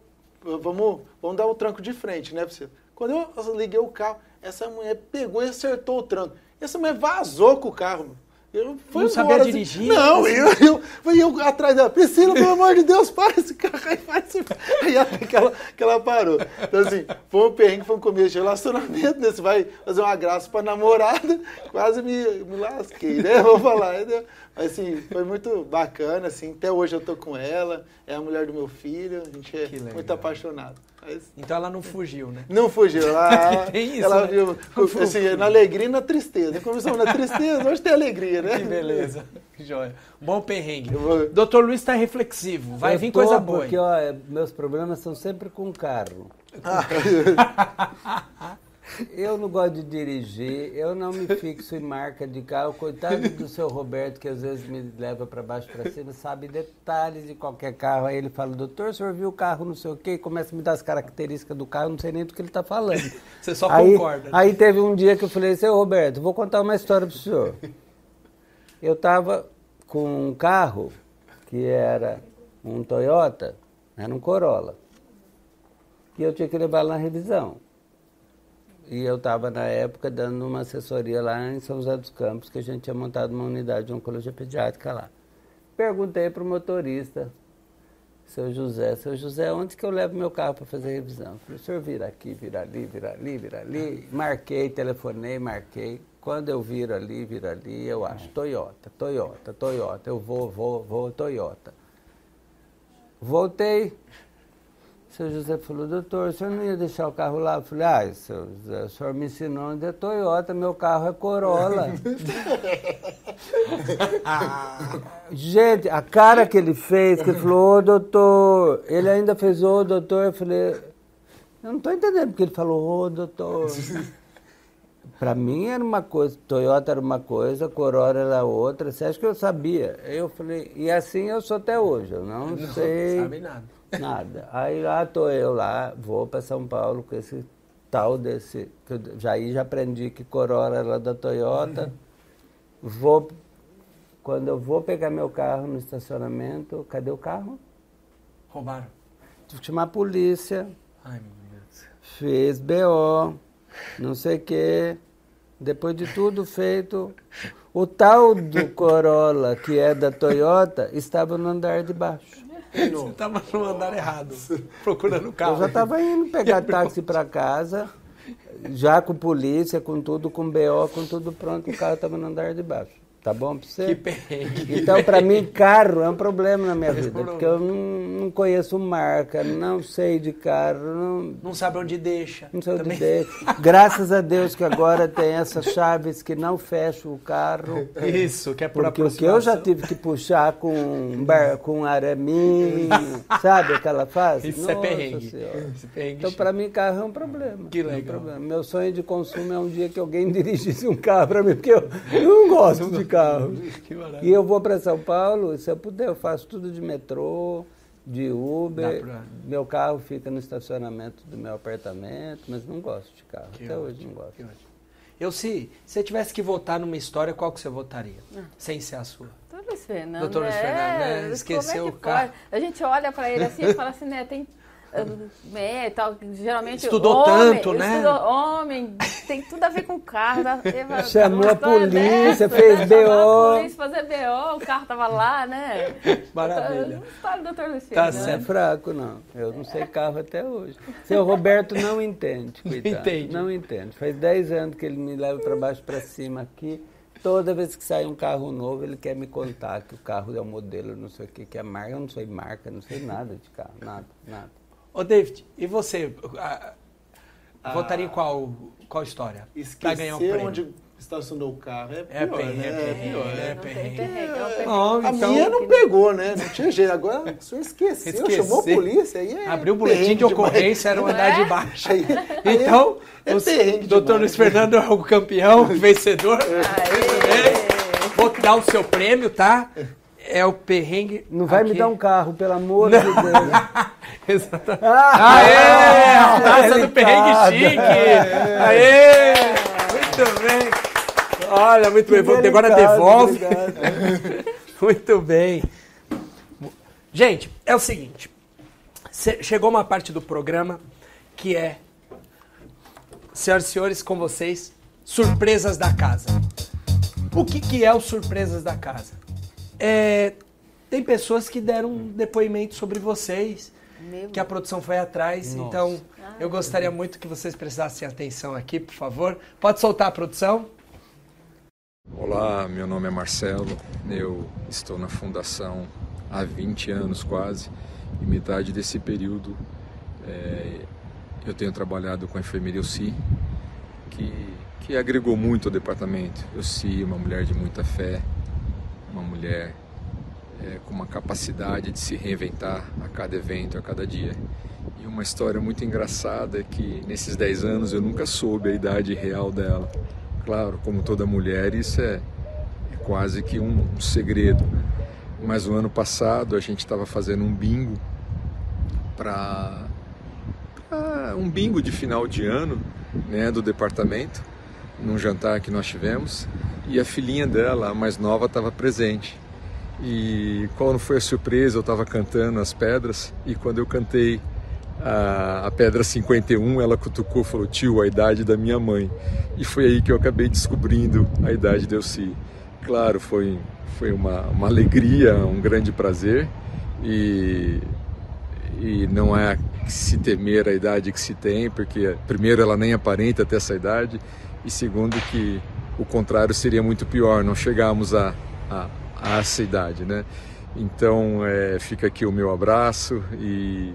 vamos, vamos dar o tranco de frente, né, você? Quando eu liguei o carro, essa mulher pegou e acertou o tranco. Essa mulher vazou com o carro. Eu fui não sabia assim. dirigir? Não, eu, eu, eu, eu atrás dela, Priscila, pelo amor de Deus, para esse carro aí, faz esse... Aí até que ela, que ela parou. Então, assim, foi um perrengue, foi um começo de relacionamento, né? Você vai fazer uma graça pra namorada, quase me, me lasquei, né? Vou falar, entendeu? Mas, assim, foi muito bacana, assim, até hoje eu tô com ela, é a mulher do meu filho, a gente é muito apaixonado. Então ela não fugiu, né? Não fugiu. Ela, isso, ela né? viu assim, na alegria e na tristeza. Começamos na tristeza, hoje tem alegria, né? Que beleza. Que joia. Bom perrengue. Vou... Doutor Luiz está reflexivo. Vai Eu vir coisa boa. Porque ó, meus problemas são sempre com carro. Ah. Eu não gosto de dirigir, eu não me fixo em marca de carro. Coitado do seu Roberto, que às vezes me leva para baixo para cima, sabe detalhes de qualquer carro. Aí ele fala, doutor, o senhor viu o carro, não sei o quê, e começa a me dar as características do carro, não sei nem do que ele está falando. Você só aí, concorda. Aí teve um dia que eu falei, seu Roberto, vou contar uma história para o senhor. Eu estava com um carro que era um Toyota, era um Corolla, e eu tinha que levar lá na revisão. E eu estava, na época, dando uma assessoria lá em São José dos Campos, que a gente tinha montado uma unidade de oncologia pediátrica lá. Perguntei para o motorista, seu José, seu José, onde que eu levo meu carro para fazer revisão? falei, o senhor vira aqui, vira ali, vira ali, vira ali. Marquei, telefonei, marquei. Quando eu viro ali, viro ali, eu acho Toyota, Toyota, Toyota. Eu vou, vou, vou, Toyota. Voltei, seu José falou, doutor, o senhor não ia deixar o carro lá? Eu falei, ah, seu José, o senhor me ensinou onde é Toyota, meu carro é Corolla. Gente, a cara que ele fez, que ele falou, ô doutor, ele ainda fez, ô doutor, eu falei, eu não estou entendendo porque ele falou, ô doutor. Para mim era uma coisa, Toyota era uma coisa, Corolla era outra. Você acha que eu sabia? Eu falei, e assim eu sou até hoje, eu não, não sei. Não sabe nada. Nada. Aí lá tô eu lá, vou para São Paulo com esse tal desse. Já aí já aprendi que Corolla era da Toyota. Vou. Quando eu vou pegar meu carro no estacionamento, cadê o carro? Roubaram. Tive que chamar a polícia. Ai, meu Deus. Fiz BO, não sei o quê. Depois de tudo feito, o tal do Corolla, que é da Toyota, estava no andar de baixo. Você estava no andar errado, procurando o carro. Eu já estava indo pegar táxi para casa, já com polícia, com tudo, com BO, com tudo pronto, o carro estava no andar de baixo. Tá bom pra você? Que perrengue. Então, para mim, carro é um problema na minha vida, porque eu não, não, conheço marca, não sei de carro. Não, não sabe onde deixa. Não sei onde deixa. Graças a Deus que agora tem essas chaves que não fecham o carro. Isso, que é por Porque o que eu já tive que puxar com, bar, com araminho, sabe aquela fase? Isso é Nossa é perrengue. Isso é perrengue então, para mim, carro é um problema. Que legal. É um problema. Meu sonho de consumo é um dia que alguém dirigisse um carro para mim, porque eu não gosto de carro. E eu vou para São Paulo, se eu puder, eu faço tudo de metrô, de Uber. Pra... Meu carro fica no estacionamento do meu apartamento, mas não gosto de carro. Que Até ótimo, hoje não gosto. Eu, se você tivesse que votar numa história, qual que você votaria? Ah. Sem ser a sua. Doutor Luiz Fernando. Doutor Luiz Fernando, né? É, Esqueceu é o carro. A gente olha para ele assim e fala assim, né, tem é, tal, geralmente estudou homem, tanto, né? Estudou homem, tem tudo a ver com carro. Tá? Chamou a polícia, dessa, fez BO. Chamou a polícia, fazer BO, o carro tava lá, né? Maravilha. História do Dr. Luciano. Tá né? é fraco, não. Eu não sei carro até hoje. Seu Roberto não entende, coitado. Entende. Não entende. Faz 10 anos que ele me leva para baixo para cima aqui. Toda vez que sai um carro novo, ele quer me contar que o carro é o modelo, não sei o que, que é marca. Eu não sei marca, não sei nada de carro, nada, nada. Ô, David, e você? Ah, votaria em qual, qual história? Esquecer ganhar um prêmio? onde estacionou o carro é, é pior, é né? É, pior, é, perrengue. É, a então, minha não pegou, né? Não tinha jeito. Agora o senhor esqueceu, Esquecer. chamou a polícia. Aí é Abriu o boletim de ocorrência, era o andar de baixo. Aí, então, é o doutor Luiz Fernando é o campeão, vencedor. Aê. Vou dar o seu prêmio, tá? É o perrengue. Não vai aqui. me dar um carro, pelo amor de Deus. Exatamente. Ah, Aê! A taça do perrengue chique! Aê! Muito bem! Olha, muito bem. Agora devolve. muito bem. Gente, é o seguinte. Chegou uma parte do programa que é, senhoras e senhores, com vocês, surpresas da casa. O que, que é o surpresas da casa? É, tem pessoas que deram um depoimento sobre vocês meu que a produção foi atrás. Nossa. Então, eu gostaria muito que vocês prestassem atenção aqui, por favor. Pode soltar a produção? Olá, meu nome é Marcelo. Eu estou na fundação há 20 anos quase. E metade desse período é, eu tenho trabalhado com a enfermeira Elci, que, que agregou muito ao departamento. Elci, uma mulher de muita fé, uma mulher é, com uma capacidade de se reinventar a cada evento, a cada dia. E uma história muito engraçada é que nesses 10 anos eu nunca soube a idade real dela. Claro, como toda mulher, isso é, é quase que um, um segredo. Né? Mas o ano passado a gente estava fazendo um bingo para um bingo de final de ano né, do departamento, num jantar que nós tivemos, e a filhinha dela, a mais nova, estava presente. E qual não foi a surpresa? Eu estava cantando as pedras e quando eu cantei a, a pedra 51, ela cutucou falou: Tio, a idade da minha mãe. E foi aí que eu acabei descobrindo a idade de Elci. Claro, foi, foi uma, uma alegria, um grande prazer e, e não é se temer a idade que se tem, porque primeiro ela nem aparenta ter essa idade e segundo que o contrário seria muito pior, não chegarmos a, a a essa idade, né? Então é, fica aqui o meu abraço e,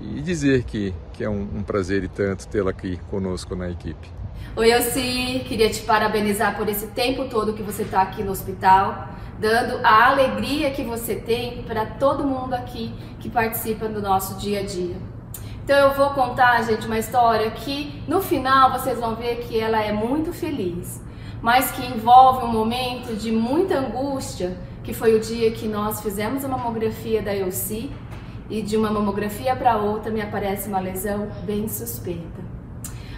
e dizer que, que é um, um prazer e tanto tê-la aqui conosco na equipe. Oi, Elci, queria te parabenizar por esse tempo todo que você está aqui no hospital, dando a alegria que você tem para todo mundo aqui que participa do nosso dia a dia. Então eu vou contar, gente, uma história que no final vocês vão ver que ela é muito feliz, mas que envolve um momento de muita angústia, que foi o dia que nós fizemos a mamografia da EUC e de uma mamografia para outra me aparece uma lesão bem suspeita.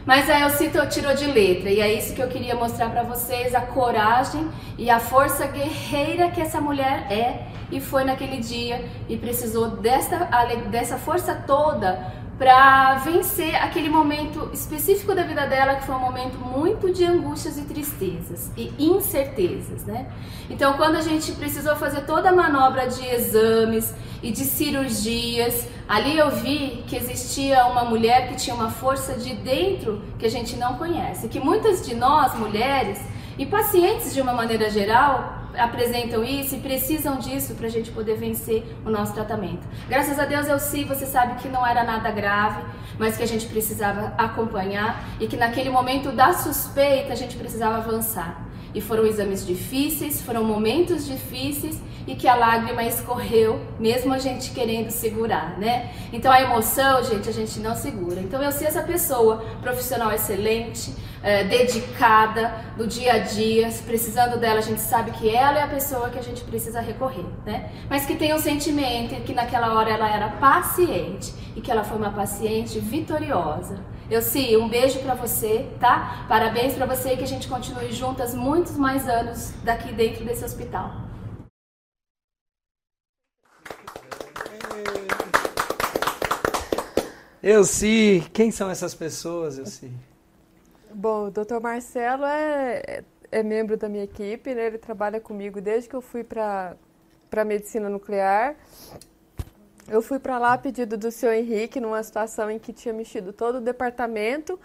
Mas a Elcito tirou de letra e é isso que eu queria mostrar para vocês, a coragem e a força guerreira que essa mulher é e foi naquele dia e precisou dessa, dessa força toda para vencer aquele momento específico da vida dela, que foi um momento muito de angústias e tristezas e incertezas, né? Então, quando a gente precisou fazer toda a manobra de exames e de cirurgias, ali eu vi que existia uma mulher que tinha uma força de dentro que a gente não conhece, que muitas de nós mulheres e pacientes de uma maneira geral apresentam isso e precisam disso para a gente poder vencer o nosso tratamento. Graças a Deus eu sim, você sabe que não era nada grave, mas que a gente precisava acompanhar e que naquele momento da suspeita a gente precisava avançar. E foram exames difíceis, foram momentos difíceis e que a lágrima escorreu, mesmo a gente querendo segurar, né? Então a emoção, gente, a gente não segura. Então eu sei essa pessoa, profissional excelente, é, dedicada do dia a dia, precisando dela, a gente sabe que ela é a pessoa que a gente precisa recorrer, né? Mas que tem um sentimento que naquela hora ela era paciente e que ela foi uma paciente vitoriosa. Eu sim, um beijo para você, tá? Parabéns para você e que a gente continue juntas muitos mais anos daqui dentro desse hospital. Eu sim, quem são essas pessoas, eu sim? Bom, o Dr. Marcelo é, é membro da minha equipe, né? ele trabalha comigo desde que eu fui para a medicina nuclear. Eu fui para lá a pedido do senhor Henrique, numa situação em que tinha mexido todo o departamento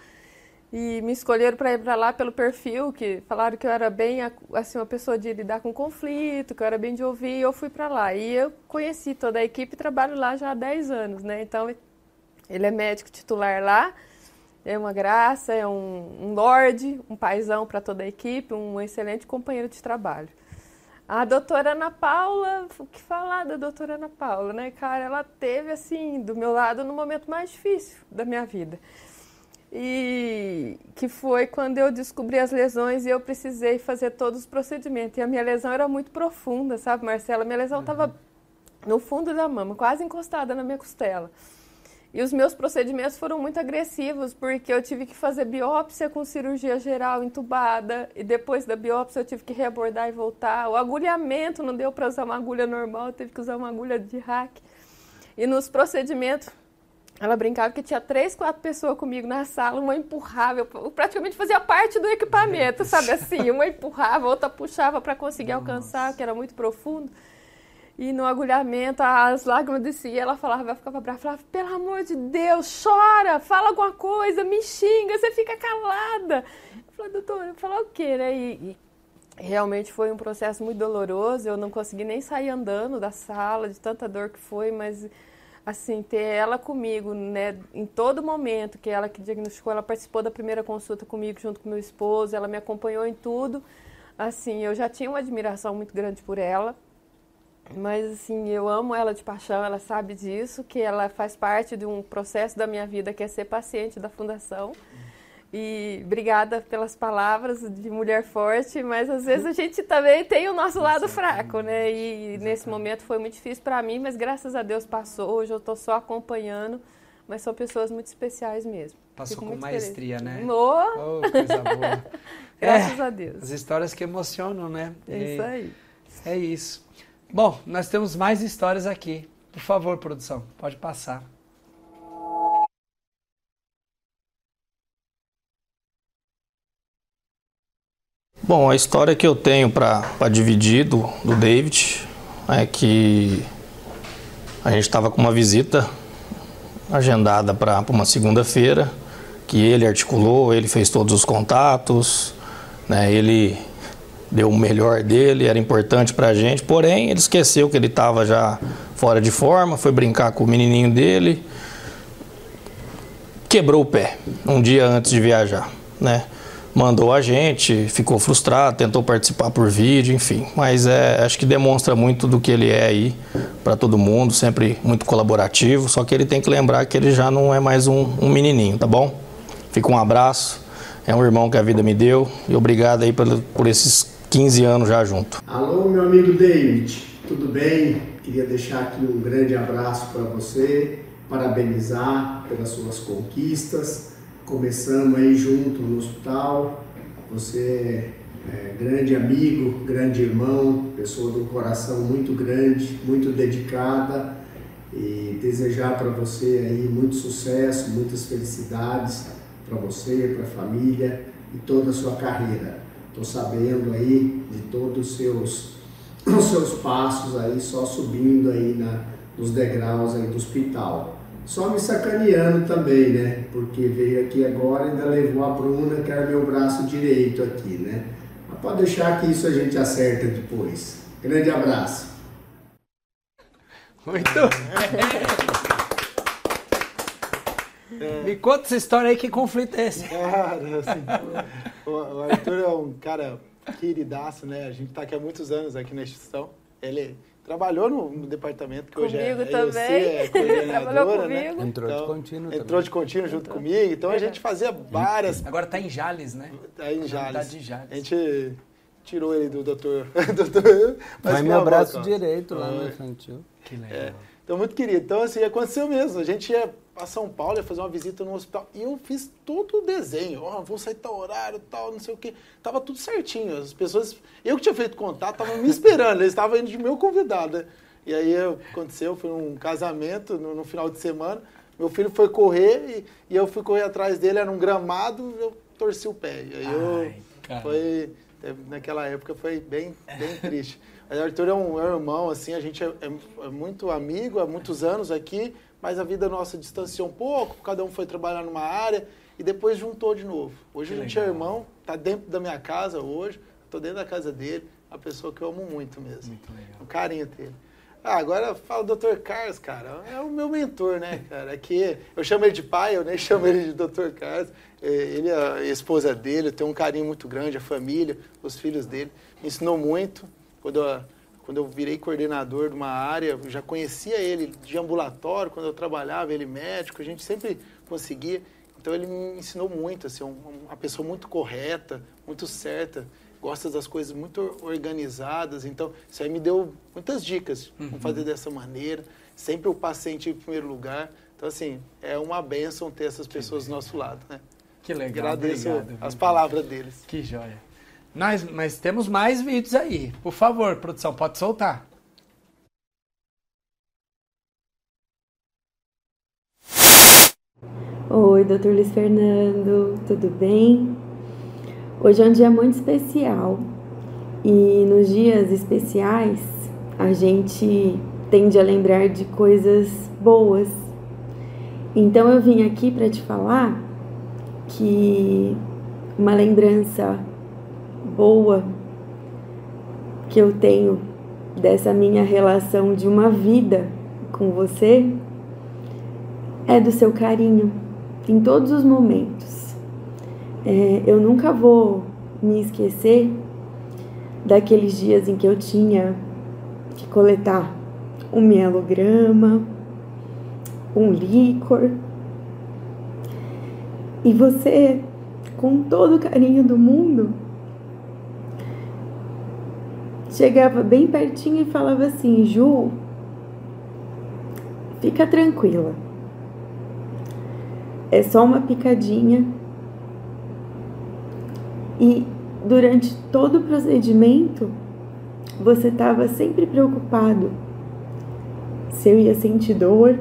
e me escolheram para ir para lá pelo perfil, que falaram que eu era bem assim uma pessoa de lidar com conflito, que eu era bem de ouvir, e eu fui para lá. E eu conheci toda a equipe e trabalho lá já há 10 anos, né? Então, ele é médico titular lá é uma graça, é um, um lorde, um paizão para toda a equipe, um excelente companheiro de trabalho. A doutora Ana Paula, o que falar da doutora Ana Paula, né, cara? Ela teve, assim, do meu lado no momento mais difícil da minha vida. E que foi quando eu descobri as lesões e eu precisei fazer todos os procedimentos. E a minha lesão era muito profunda, sabe, Marcela? Minha lesão estava uhum. no fundo da mama, quase encostada na minha costela. E os meus procedimentos foram muito agressivos, porque eu tive que fazer biópsia com cirurgia geral entubada, e depois da biópsia eu tive que reabordar e voltar. O agulhamento não deu para usar uma agulha normal, eu tive que usar uma agulha de hack. E nos procedimentos, ela brincava que tinha três, quatro pessoas comigo na sala, uma empurrava, eu praticamente fazia parte do equipamento, sabe assim? Uma empurrava, outra puxava para conseguir Nossa. alcançar, que era muito profundo. E no agulhamento, as lágrimas desciam. Ela falava, ficava brava, falava, pelo amor de Deus, chora, fala alguma coisa, me xinga, você fica calada. Eu falei, doutora, falar o quê, né? E, e, realmente foi um processo muito doloroso. Eu não consegui nem sair andando da sala, de tanta dor que foi, mas assim, ter ela comigo, né, em todo momento, que ela que diagnosticou, ela participou da primeira consulta comigo junto com meu esposo, ela me acompanhou em tudo. Assim, eu já tinha uma admiração muito grande por ela mas assim, eu amo ela de paixão, ela sabe disso, que ela faz parte de um processo da minha vida que é ser paciente da fundação. E obrigada pelas palavras de mulher forte, mas às vezes a gente também tem o nosso lado fraco, né? E nesse momento foi muito difícil para mim, mas graças a Deus passou. Hoje eu estou só acompanhando, mas são pessoas muito especiais mesmo. Passou Fico com maestria, feliz. né? Oh. oh, coisa boa. graças é, a Deus. As histórias que emocionam, né? É isso aí. É isso. Bom, nós temos mais histórias aqui. Por favor, produção, pode passar. Bom, a história que eu tenho para dividir do, do David é que a gente estava com uma visita agendada para uma segunda-feira, que ele articulou, ele fez todos os contatos, né, ele deu o melhor dele, era importante para a gente, porém ele esqueceu que ele estava já fora de forma, foi brincar com o menininho dele, quebrou o pé um dia antes de viajar, né? mandou a gente, ficou frustrado, tentou participar por vídeo, enfim. Mas é, acho que demonstra muito do que ele é aí para todo mundo, sempre muito colaborativo. Só que ele tem que lembrar que ele já não é mais um, um menininho, tá bom? Fica um abraço. É um irmão que a vida me deu e obrigado aí por, por esses 15 anos já junto. Alô, meu amigo David, tudo bem? Queria deixar aqui um grande abraço para você, parabenizar pelas suas conquistas. Começamos aí junto no hospital. Você é grande amigo, grande irmão, pessoa um coração muito grande, muito dedicada e desejar para você aí muito sucesso, muitas felicidades para você, para a família e toda a sua carreira. Estou sabendo aí de todos os seus, os seus passos aí, só subindo aí na, nos degraus aí do hospital. Só me sacaneando também, né? Porque veio aqui agora e ainda levou a Bruna, que era meu braço direito aqui, né? Mas pode deixar que isso a gente acerta depois. Grande abraço. Muito. É. Me conta essa história aí, que conflito é esse? Cara, assim, o, o Arthur é um cara queridaço, né? A gente está aqui há muitos anos aqui na instituição. Ele trabalhou no, no departamento que comigo hoje é, também. você é coordenadora, né? Entrou então, de contínuo Entrou também. de contínuo junto comigo. Então a gente fazia várias... Agora tá em Jales, né? Tá em Jales. Tá de Jales. A gente tirou ele do doutor... doutor mas Vai meu a braço boca, ó. direito lá no infantil. Que legal. É. Então, muito querido. Então, assim, aconteceu mesmo. A gente ia para São Paulo, ia fazer uma visita no hospital. E eu fiz todo o desenho. Ó, vou sair tal horário, tal, não sei o quê. Tava tudo certinho. As pessoas... Eu que tinha feito contato, estavam me esperando. Eles estavam indo de meu convidado, né? E aí, eu- aconteceu, foi um casamento no, no final de semana. Meu filho foi correr e, e eu fui correr atrás dele. Era um gramado, eu torci o pé. E aí, eu... Cara. Foi, é, naquela época foi bem, bem triste. Mas o Arthur é um, é um irmão, assim, a gente é, é- é muito amigo há muitos anos aqui, mas a vida nossa distanciou um pouco, cada um foi trabalhar numa área e depois juntou de novo. Hoje Que a gente é legal. irmão, tá dentro da minha casa hoje, tô dentro da casa dele, a pessoa que eu amo muito mesmo. Muito legal. O carinho dele. Ah, agora fala o Dr. Carlos, cara. É o meu mentor, né, cara? Aqui, eu chamo ele de pai, eu nem chamo ele de Dr. Carlos. É, Ele, a esposa dele, eu tenho um carinho muito grande, a família, os filhos dele. Me ensinou muito. Quando eu, quando eu virei coordenador de uma área, já conhecia ele de ambulatório, quando eu trabalhava, ele médico, a gente sempre conseguia. Então ele me ensinou muito, assim, um- uma pessoa muito correta, muito certa, gosta das coisas muito organizadas. Então isso aí me deu muitas dicas, como fazer dessa maneira, sempre o paciente em primeiro lugar. Então assim, é uma bênção ter essas pessoas do nosso lado, né? Que legal. Agradeço obrigado, as palavras deles. Que joia. Nós, mas temos mais vídeos aí. Por favor, produção, pode soltar. Oi, doutor Luiz Fernando, tudo bem? Hoje é um dia muito especial e nos dias especiais a gente tende a lembrar de coisas boas. Então eu vim aqui para te falar que uma lembrança boa que eu tenho dessa minha relação de uma vida com você é do seu carinho em todos os momentos. É, eu nunca vou me esquecer daqueles dias em que eu tinha que coletar um mielograma, um líquor. E você, com todo o carinho do mundo, chegava bem pertinho e falava assim: Ju, fica tranquila. É só uma picadinha. E durante todo o procedimento, você estava sempre preocupado se eu ia sentir dor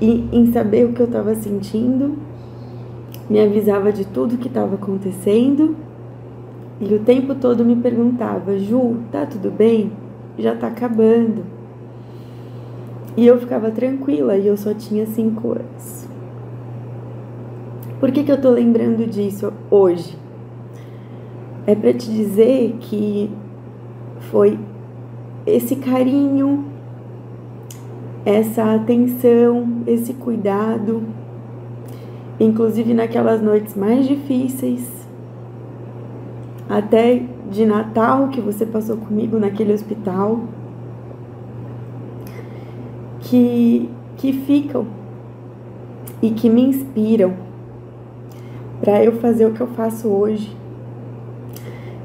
e em saber o que eu estava sentindo, me avisava de tudo que estava acontecendo e o tempo todo me perguntava: Ju, tá tudo bem? Já tá acabando. E eu ficava tranquila e eu só tinha cinco anos. Por que, que eu tô lembrando disso hoje? É para te dizer que foi esse carinho, essa atenção, esse cuidado inclusive naquelas noites mais difíceis, até de Natal que você passou comigo naquele hospital, que, que ficam e que me inspiram para eu fazer o que eu faço hoje.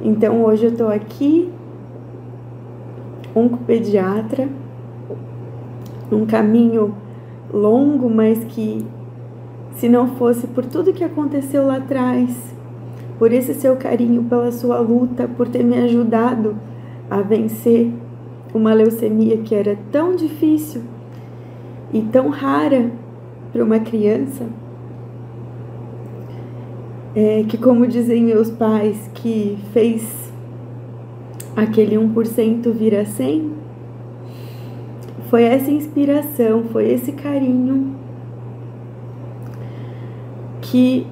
Então hoje eu estou aqui, oncopediatra, um caminho longo, mas que se não fosse por tudo que aconteceu lá atrás, por esse seu carinho, pela sua luta, por ter me ajudado a vencer uma leucemia que era tão difícil e tão rara para uma criança, é, que, como dizem meus pais, que fez aquele 1% vir a 100, foi essa inspiração, foi esse carinho que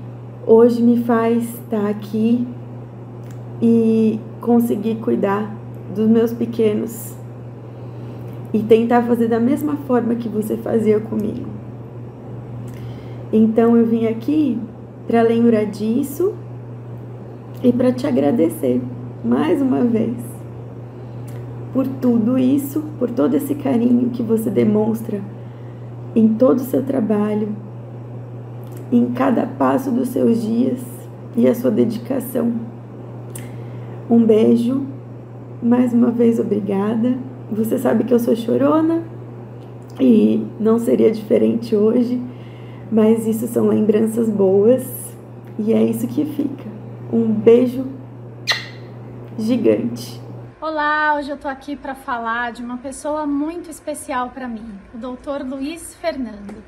hoje me faz estar aqui e conseguir cuidar dos meus pequenos e tentar fazer da mesma forma que você fazia comigo. Então eu vim aqui para lembrar disso e para te agradecer mais uma vez por tudo isso, por todo esse carinho que você demonstra em todo o seu trabalho, em cada passo dos seus dias e a sua dedicação. Um beijo, mais uma vez obrigada. Você sabe que eu sou chorona e não seria diferente hoje, mas isso são lembranças boas e é isso que fica. Um beijo gigante. Olá, hoje eu tô aqui para falar de uma pessoa muito especial para mim, o Dr. Luiz Fernando.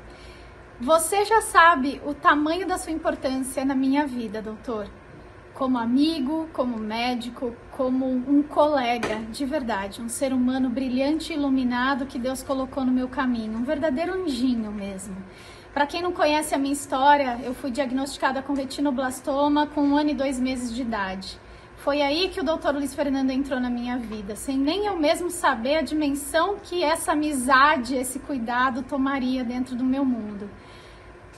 Você já sabe o tamanho da sua importância na minha vida, doutor. Como amigo, como médico, como um colega de verdade, um ser humano brilhante e iluminado que Deus colocou no meu caminho, um verdadeiro anjinho mesmo. Para quem não conhece a minha história, eu fui diagnosticada com retinoblastoma com um ano e dois meses de idade. Foi aí que o Dr. Luiz Fernando entrou na minha vida, sem nem eu mesmo saber a dimensão que essa amizade, esse cuidado tomaria dentro do meu mundo.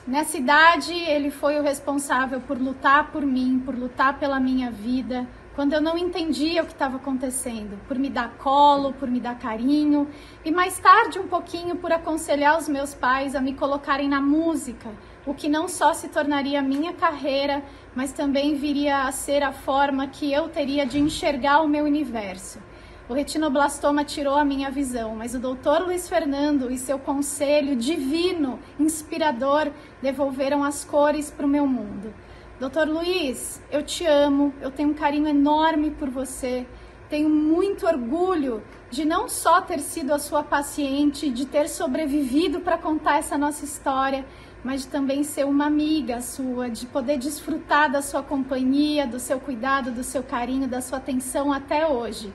Nessa idade, ele foi o responsável por lutar por mim, por lutar pela minha vida, quando eu não entendia o que estava acontecendo, por me dar colo, por me dar carinho, e mais tarde um pouquinho por aconselhar os meus pais a me colocarem na música, o que não só se tornaria minha carreira, mas também viria a ser a forma que eu teria de enxergar o meu universo. O retinoblastoma tirou a minha visão, mas o doutor Luiz Fernando e seu conselho divino, inspirador, devolveram as cores para o meu mundo. Doutor Luiz, eu te amo, eu tenho um carinho enorme por você, tenho muito orgulho de não só ter sido a sua paciente, de ter sobrevivido para contar essa nossa história, mas de também ser uma amiga sua, de poder desfrutar da sua companhia, do seu cuidado, do seu carinho, da sua atenção até hoje.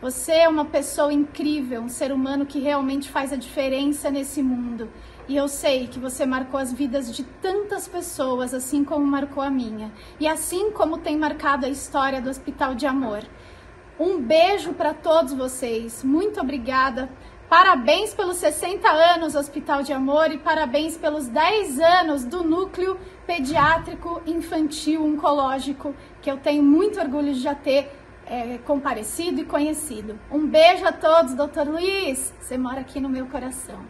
Você é uma pessoa incrível, um ser humano que realmente faz a diferença nesse mundo. E eu sei que você marcou as vidas de tantas pessoas, assim como marcou a minha. E assim como tem marcado a história do Hospital de Amor. Um beijo para todos vocês. Muito obrigada. Parabéns pelos 60 anos Hospital de Amor e parabéns pelos 10 anos do Núcleo Pediátrico Infantil Oncológico, que eu tenho muito orgulho de já ter é, comparecido e conhecido. Um beijo a todos, doutor Luiz. Você mora aqui no meu coração.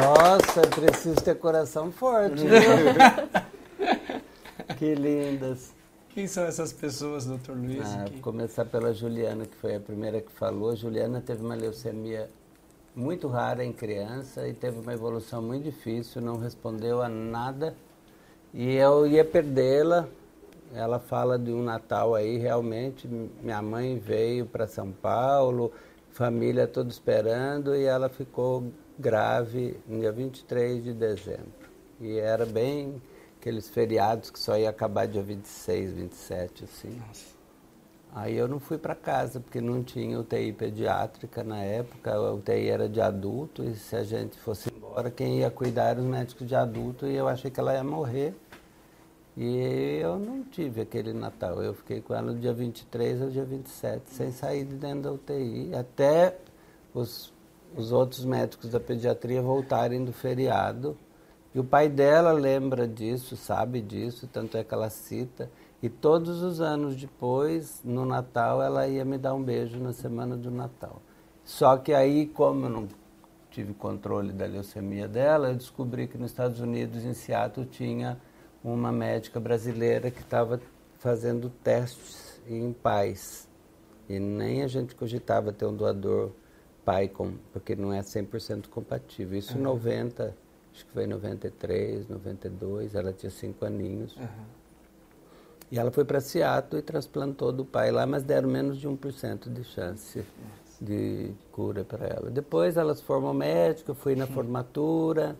Nossa, preciso ter coração forte. que lindas. Quem são essas pessoas, doutor Luiz? Ah, Vou começar pela Juliana, que foi a primeira que falou. Juliana teve uma leucemia muito rara em criança e teve uma evolução muito difícil, não respondeu a nada e eu ia perdê-la. Ela fala de um Natal aí, realmente. Minha mãe veio para São Paulo, família toda esperando, e ela ficou grave no dia 23 de dezembro. E era bem aqueles feriados que só ia acabar dia 26, 27, assim. Nossa. Aí eu não fui para casa, porque não tinha UTI pediátrica na época, a UTI era de adulto, e se a gente fosse embora, quem ia cuidar eram os médicos de adulto, e eu achei que ela ia morrer. E eu não tive aquele Natal, eu fiquei com ela no dia 23 ao dia 27, sem sair de dentro da UTI, até os os outros médicos da pediatria voltarem do feriado. E o pai dela lembra disso, sabe disso, tanto é que ela cita. E todos os anos depois, no Natal, ela ia me dar um beijo na semana do Natal. Só que aí, como eu não tive controle da leucemia dela, eu descobri que nos Estados Unidos, em Seattle, tinha uma médica brasileira que estava fazendo testes em pais. E nem a gente cogitava ter um doador pai, com, porque não é 100% compatível. Isso em 90, acho que foi em 93, 92, ela tinha cinco aninhos. Uhum. E ela foi para Seattle e transplantou do pai lá, mas deram menos de 1% de chance Nossa. De cura para ela. Depois ela se formou médica, fui na formatura,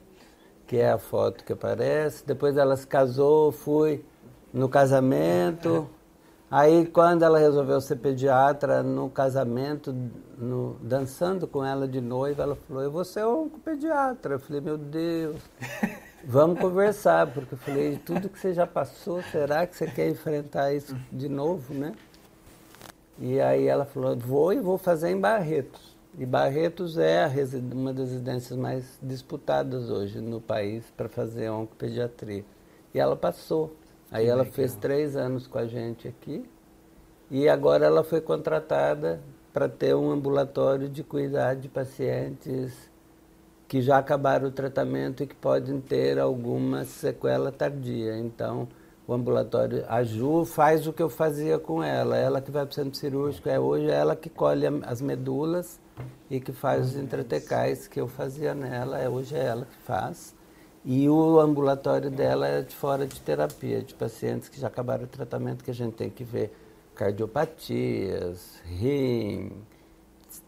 que é a foto que aparece. Depois ela se casou, fui no casamento. Aí quando ela resolveu ser pediatra, no casamento, no, dançando com ela de noiva, ela falou, eu vou ser pediatra. Eu falei, meu Deus, vamos conversar, porque eu falei, tudo que você já passou, será que você quer enfrentar isso de novo, né? E aí ela falou, vou e vou fazer em Barretos. E Barretos é uma das residências mais disputadas hoje no país para fazer oncopediatria. E ela passou. Aí ela fez três anos com a gente aqui e agora ela foi contratada para ter um ambulatório de cuidar de pacientes que já acabaram o tratamento e que podem ter alguma sequela tardia. Então, o ambulatório, a Ju faz o que eu fazia com ela, ela que vai para o centro cirúrgico, é hoje ela que colhe as medulas e que faz os intratecais que eu fazia nela, é hoje é ela que faz. E o ambulatório dela é de fora de terapia, de pacientes que já acabaram o tratamento, que a gente tem que ver cardiopatias, rim,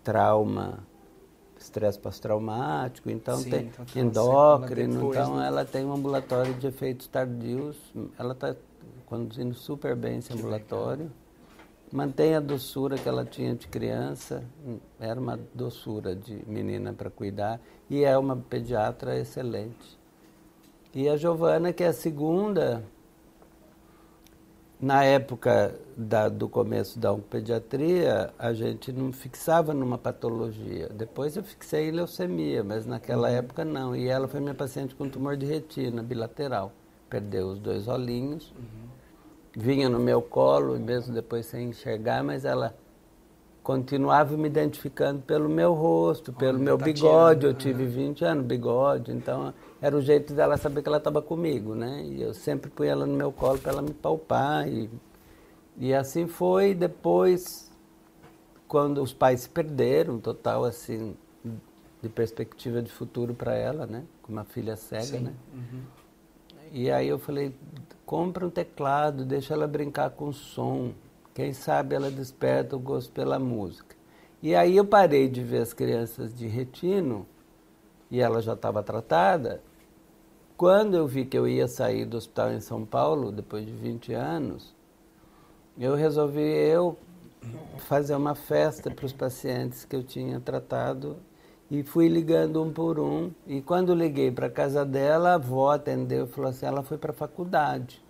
trauma, estresse pós-traumático, então Sim, tem então, endócrino, depois, então né? ela tem um ambulatório de efeitos tardios, ela está conduzindo super bem esse ambulatório. Mantém a doçura que ela tinha de criança, era uma doçura de menina para cuidar, e é uma pediatra excelente. E a Giovana, que é a segunda, na época da, do começo da oncopediatria, a gente não fixava numa patologia. Depois eu fixei em leucemia, mas naquela uhum. época não. E ela foi minha paciente com tumor de retina bilateral. Perdeu os dois olhinhos. Uhum. Vinha no meu colo, mesmo depois sem enxergar, mas ela continuava me identificando pelo meu rosto, pelo meu bigode. Eu tive 20 anos, bigode, então era o jeito dela saber que ela estava comigo, né? E eu sempre punha ela no meu colo para ela me palpar e, e assim foi. Depois, quando os pais se perderam, total assim, de perspectiva de futuro para ela, né? Com uma filha cega, Sim. né? Uhum. E aí eu falei, compra um teclado, deixa ela brincar com som. Quem sabe ela desperta o gosto pela música. E aí eu parei de ver as crianças de retino e ela já estava tratada. Quando eu vi que eu ia sair do hospital em São Paulo, depois de 20 anos, eu resolvi eu fazer uma festa para os pacientes que eu tinha tratado e fui ligando um por um. E quando liguei para a casa dela, a avó atendeu e falou assim: ela foi para a faculdade.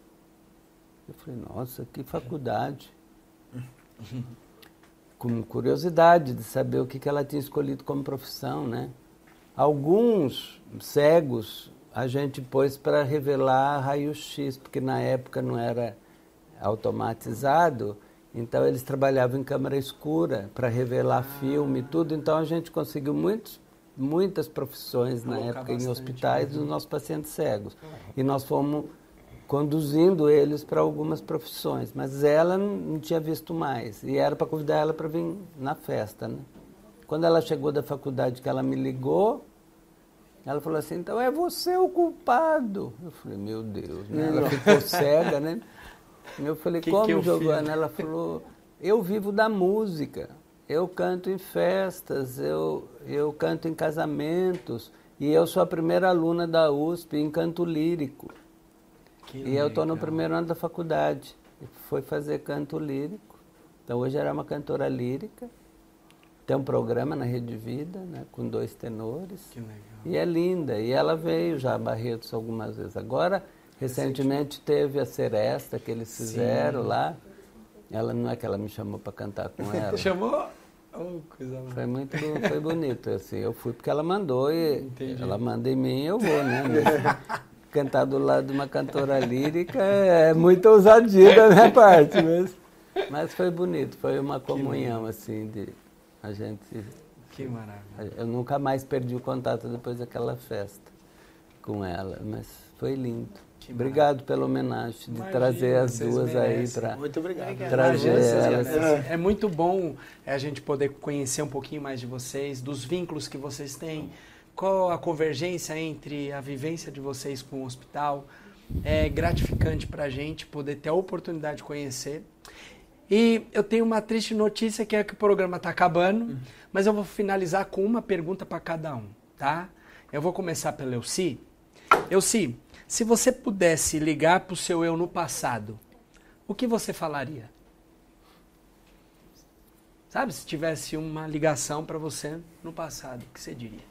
Eu falei: nossa, que faculdade? com curiosidade de saber o que, que ela tinha escolhido como profissão, né? Alguns cegos a gente pôs para revelar raio-x, porque na época não era automatizado, então eles trabalhavam em câmera escura para revelar ah. filme e tudo, então a gente conseguiu muitos, muitas profissões na época em hospitais dos nossos pacientes cegos. E nós fomos conduzindo eles para algumas profissões, mas ela não tinha visto mais e era para convidar ela para vir na festa, né? Quando ela chegou da faculdade que ela me ligou, ela falou assim, então é você o culpado. Eu falei, meu Deus, né? Ela ficou cega, né? Eu falei, que como, que eu Giovana? Ela falou, eu vivo da música. Eu canto em festas, eu, eu canto em casamentos. E eu sou a primeira aluna da USP em canto lírico. Que e legal. eu estou no primeiro ano da faculdade. Foi fazer canto lírico. Então hoje era uma cantora lírica. Tem um programa na Rede Vida, né, com dois tenores. Que legal. E é linda. E ela veio já a Barretos algumas vezes. Agora, recentemente teve a Seresta que eles fizeram Sim. lá. Ela não é que ela me chamou para cantar com ela. Chamou? Oh, foi muito foi bonito, assim. Eu fui porque ela mandou e Entendi. ela manda em mim eu vou, né? cantar do lado de uma cantora lírica é muita ousadia da minha parte, mas, mas foi bonito, foi uma comunhão, assim, de a gente. Que maravilha. Eu nunca mais perdi o contato depois daquela festa com ela, mas foi lindo. Que obrigado pela homenagem de Imagina, trazer as duas merecem. aí para muito obrigado trazer elas. É, é muito bom a gente poder conhecer um pouquinho mais de vocês, dos vínculos que vocês têm, qual a convergência entre a vivência de vocês com o hospital. É gratificante para a gente poder ter a oportunidade de conhecer. E eu tenho uma triste notícia que é que o programa está acabando, uhum. mas eu vou finalizar com uma pergunta para cada um, tá? Eu vou começar pelo Elci. Elci, se você pudesse ligar para o seu eu no passado, o que você falaria? Sabe, se tivesse uma ligação para você no passado, o que você diria?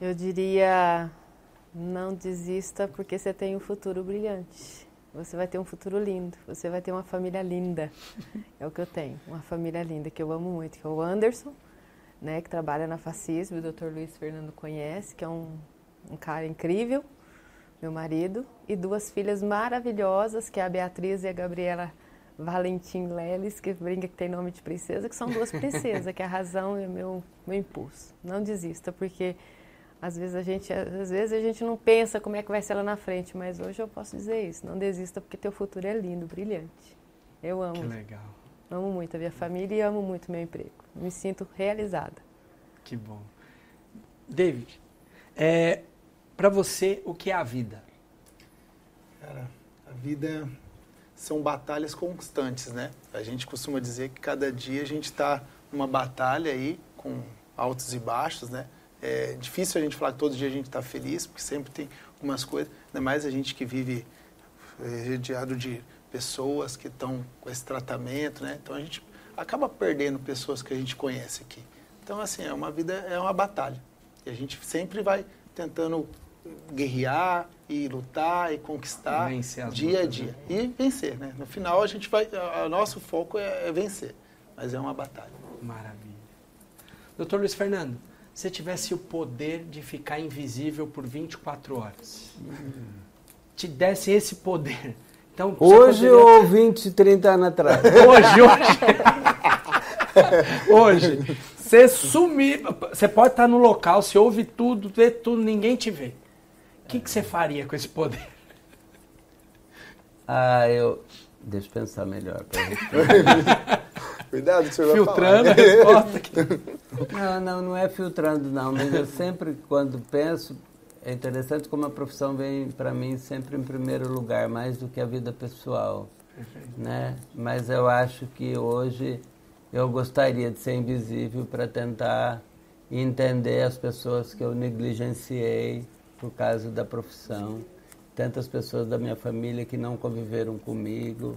Eu diria: não desista porque você tem um futuro brilhante. Você vai ter um futuro lindo. Você vai ter uma família linda. É o que eu tenho. Uma família linda que eu amo muito, que é o Anderson, né, que trabalha na Fascismo, o Dr. Luiz Fernando conhece, que é um, um cara incrível meu marido, e duas filhas maravilhosas, que é a Beatriz e a Gabriela Valentim Leles, que brinca que tem nome de princesa, que são duas princesas, que é a razão e o meu, meu impulso. Não desista, porque às vezes a gente às vezes a gente não pensa como é que vai ser lá na frente, mas hoje eu posso dizer isso. Não desista porque teu futuro é lindo, brilhante. Eu amo. Que legal. Amo muito a minha família e amo muito meu emprego. Me sinto realizada. Que bom. David, é, para você, o que é a vida? Cara, a vida são batalhas constantes, né? A gente costuma dizer que cada dia a gente está numa batalha aí, com altos e baixos, né? É difícil a gente falar que todo dia a gente está feliz, porque sempre tem algumas coisas, ainda mais a gente que vive é, rodeado de pessoas que estão com esse tratamento, né? Então a gente acaba perdendo pessoas que a gente conhece aqui. Então, assim, é uma vida, é uma batalha. E a gente sempre vai tentando guerrear e lutar e conquistar dia a dia. Né? E vencer, né? No final a gente vai, o nosso foco é, é vencer, mas é uma batalha. Maravilha. Doutor Luiz Fernando, se tivesse o poder de ficar invisível por 24 horas, hum. te desse esse poder, então... Hoje poderia... ou 20, 30 anos atrás? Hoje, hoje. hoje. Você sumir, você pode estar no local, você ouve tudo, vê tudo, ninguém te vê. O que, que você faria com esse poder? Ah, eu. Deixa eu pensar melhor. Cuidado, senhor Filtrando a resposta aqui. Não, não, não é filtrando, não. Mas eu sempre, quando penso, é interessante como a profissão vem para mim sempre em primeiro lugar, mais do que a vida pessoal. Né? Mas eu acho que hoje eu gostaria de ser invisível para tentar entender as pessoas que eu negligenciei por causa da profissão, tantas pessoas da minha família que não conviveram comigo,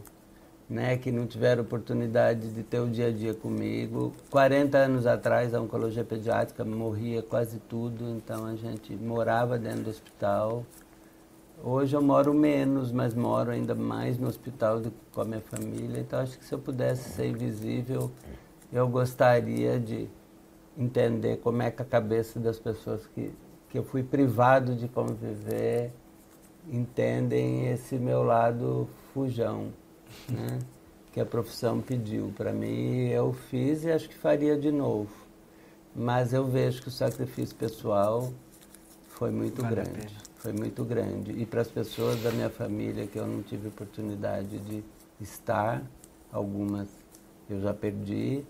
né, que não tiveram oportunidade de ter o dia a dia comigo. 40 anos atrás a oncologia pediátrica morria quase tudo, então a gente morava dentro do hospital. Hoje eu moro menos, mas moro ainda mais no hospital do que com a minha família. Então acho que se eu pudesse ser invisível, eu gostaria de entender como é que a cabeça das pessoas que que eu fui privado de conviver entendem esse meu lado fujão, né? que a profissão pediu para mim. Eu fiz e acho que faria de novo. Mas eu vejo que o sacrifício pessoal foi muito vale grande. Foi muito grande. E para as pessoas da minha família que eu não tive oportunidade de estar, algumas eu já perdi,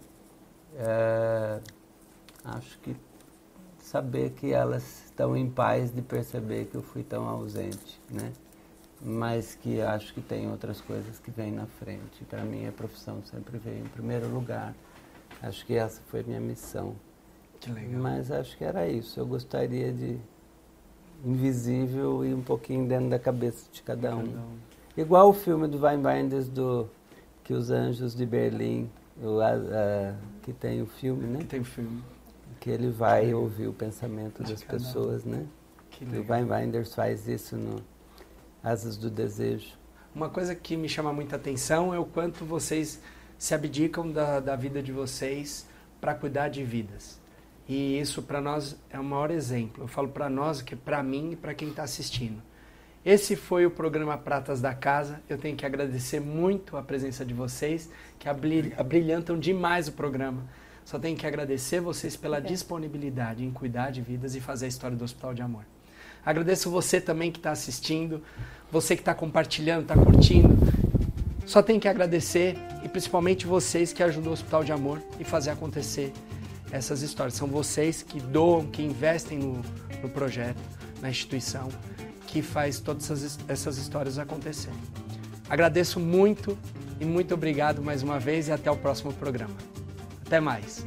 é, acho que saber que elas estão em paz de perceber que eu fui tão ausente, né? Mas que acho que tem outras coisas que vêm na frente. Para mim, a profissão sempre veio em primeiro lugar. Acho que essa foi minha missão. Que legal. Mas acho que era isso. Eu gostaria de invisível e um pouquinho dentro da cabeça de cada um. Cada um. Igual o filme do Weinbinders do que os Anjos de Berlim, o, a, a, que tem o filme, né? Que tem o filme que ele vai ouvir o pensamento das pessoas, né? Que o Weinbinders faz isso no Asas do Desejo. Uma coisa que me chama muita atenção é o quanto vocês se abdicam da, da vida de vocês para cuidar de vidas. E isso para nós é o maior exemplo. Eu falo para nós, que para mim e para quem está assistindo. Esse foi o programa Pratas da Casa. Eu tenho que agradecer muito a presença de vocês, que abrilhantam demais o programa. Só tenho que agradecer vocês pela disponibilidade em cuidar de vidas e fazer a história do Hospital de Amor. Agradeço você também que está assistindo, você que está compartilhando, está curtindo. Só tenho que agradecer e principalmente vocês que ajudam o Hospital de Amor e fazer acontecer essas histórias. São vocês que doam, que investem no, no projeto, na instituição que faz todas essas, essas histórias acontecerem. Agradeço muito e muito obrigado mais uma vez e até o próximo programa. Até mais!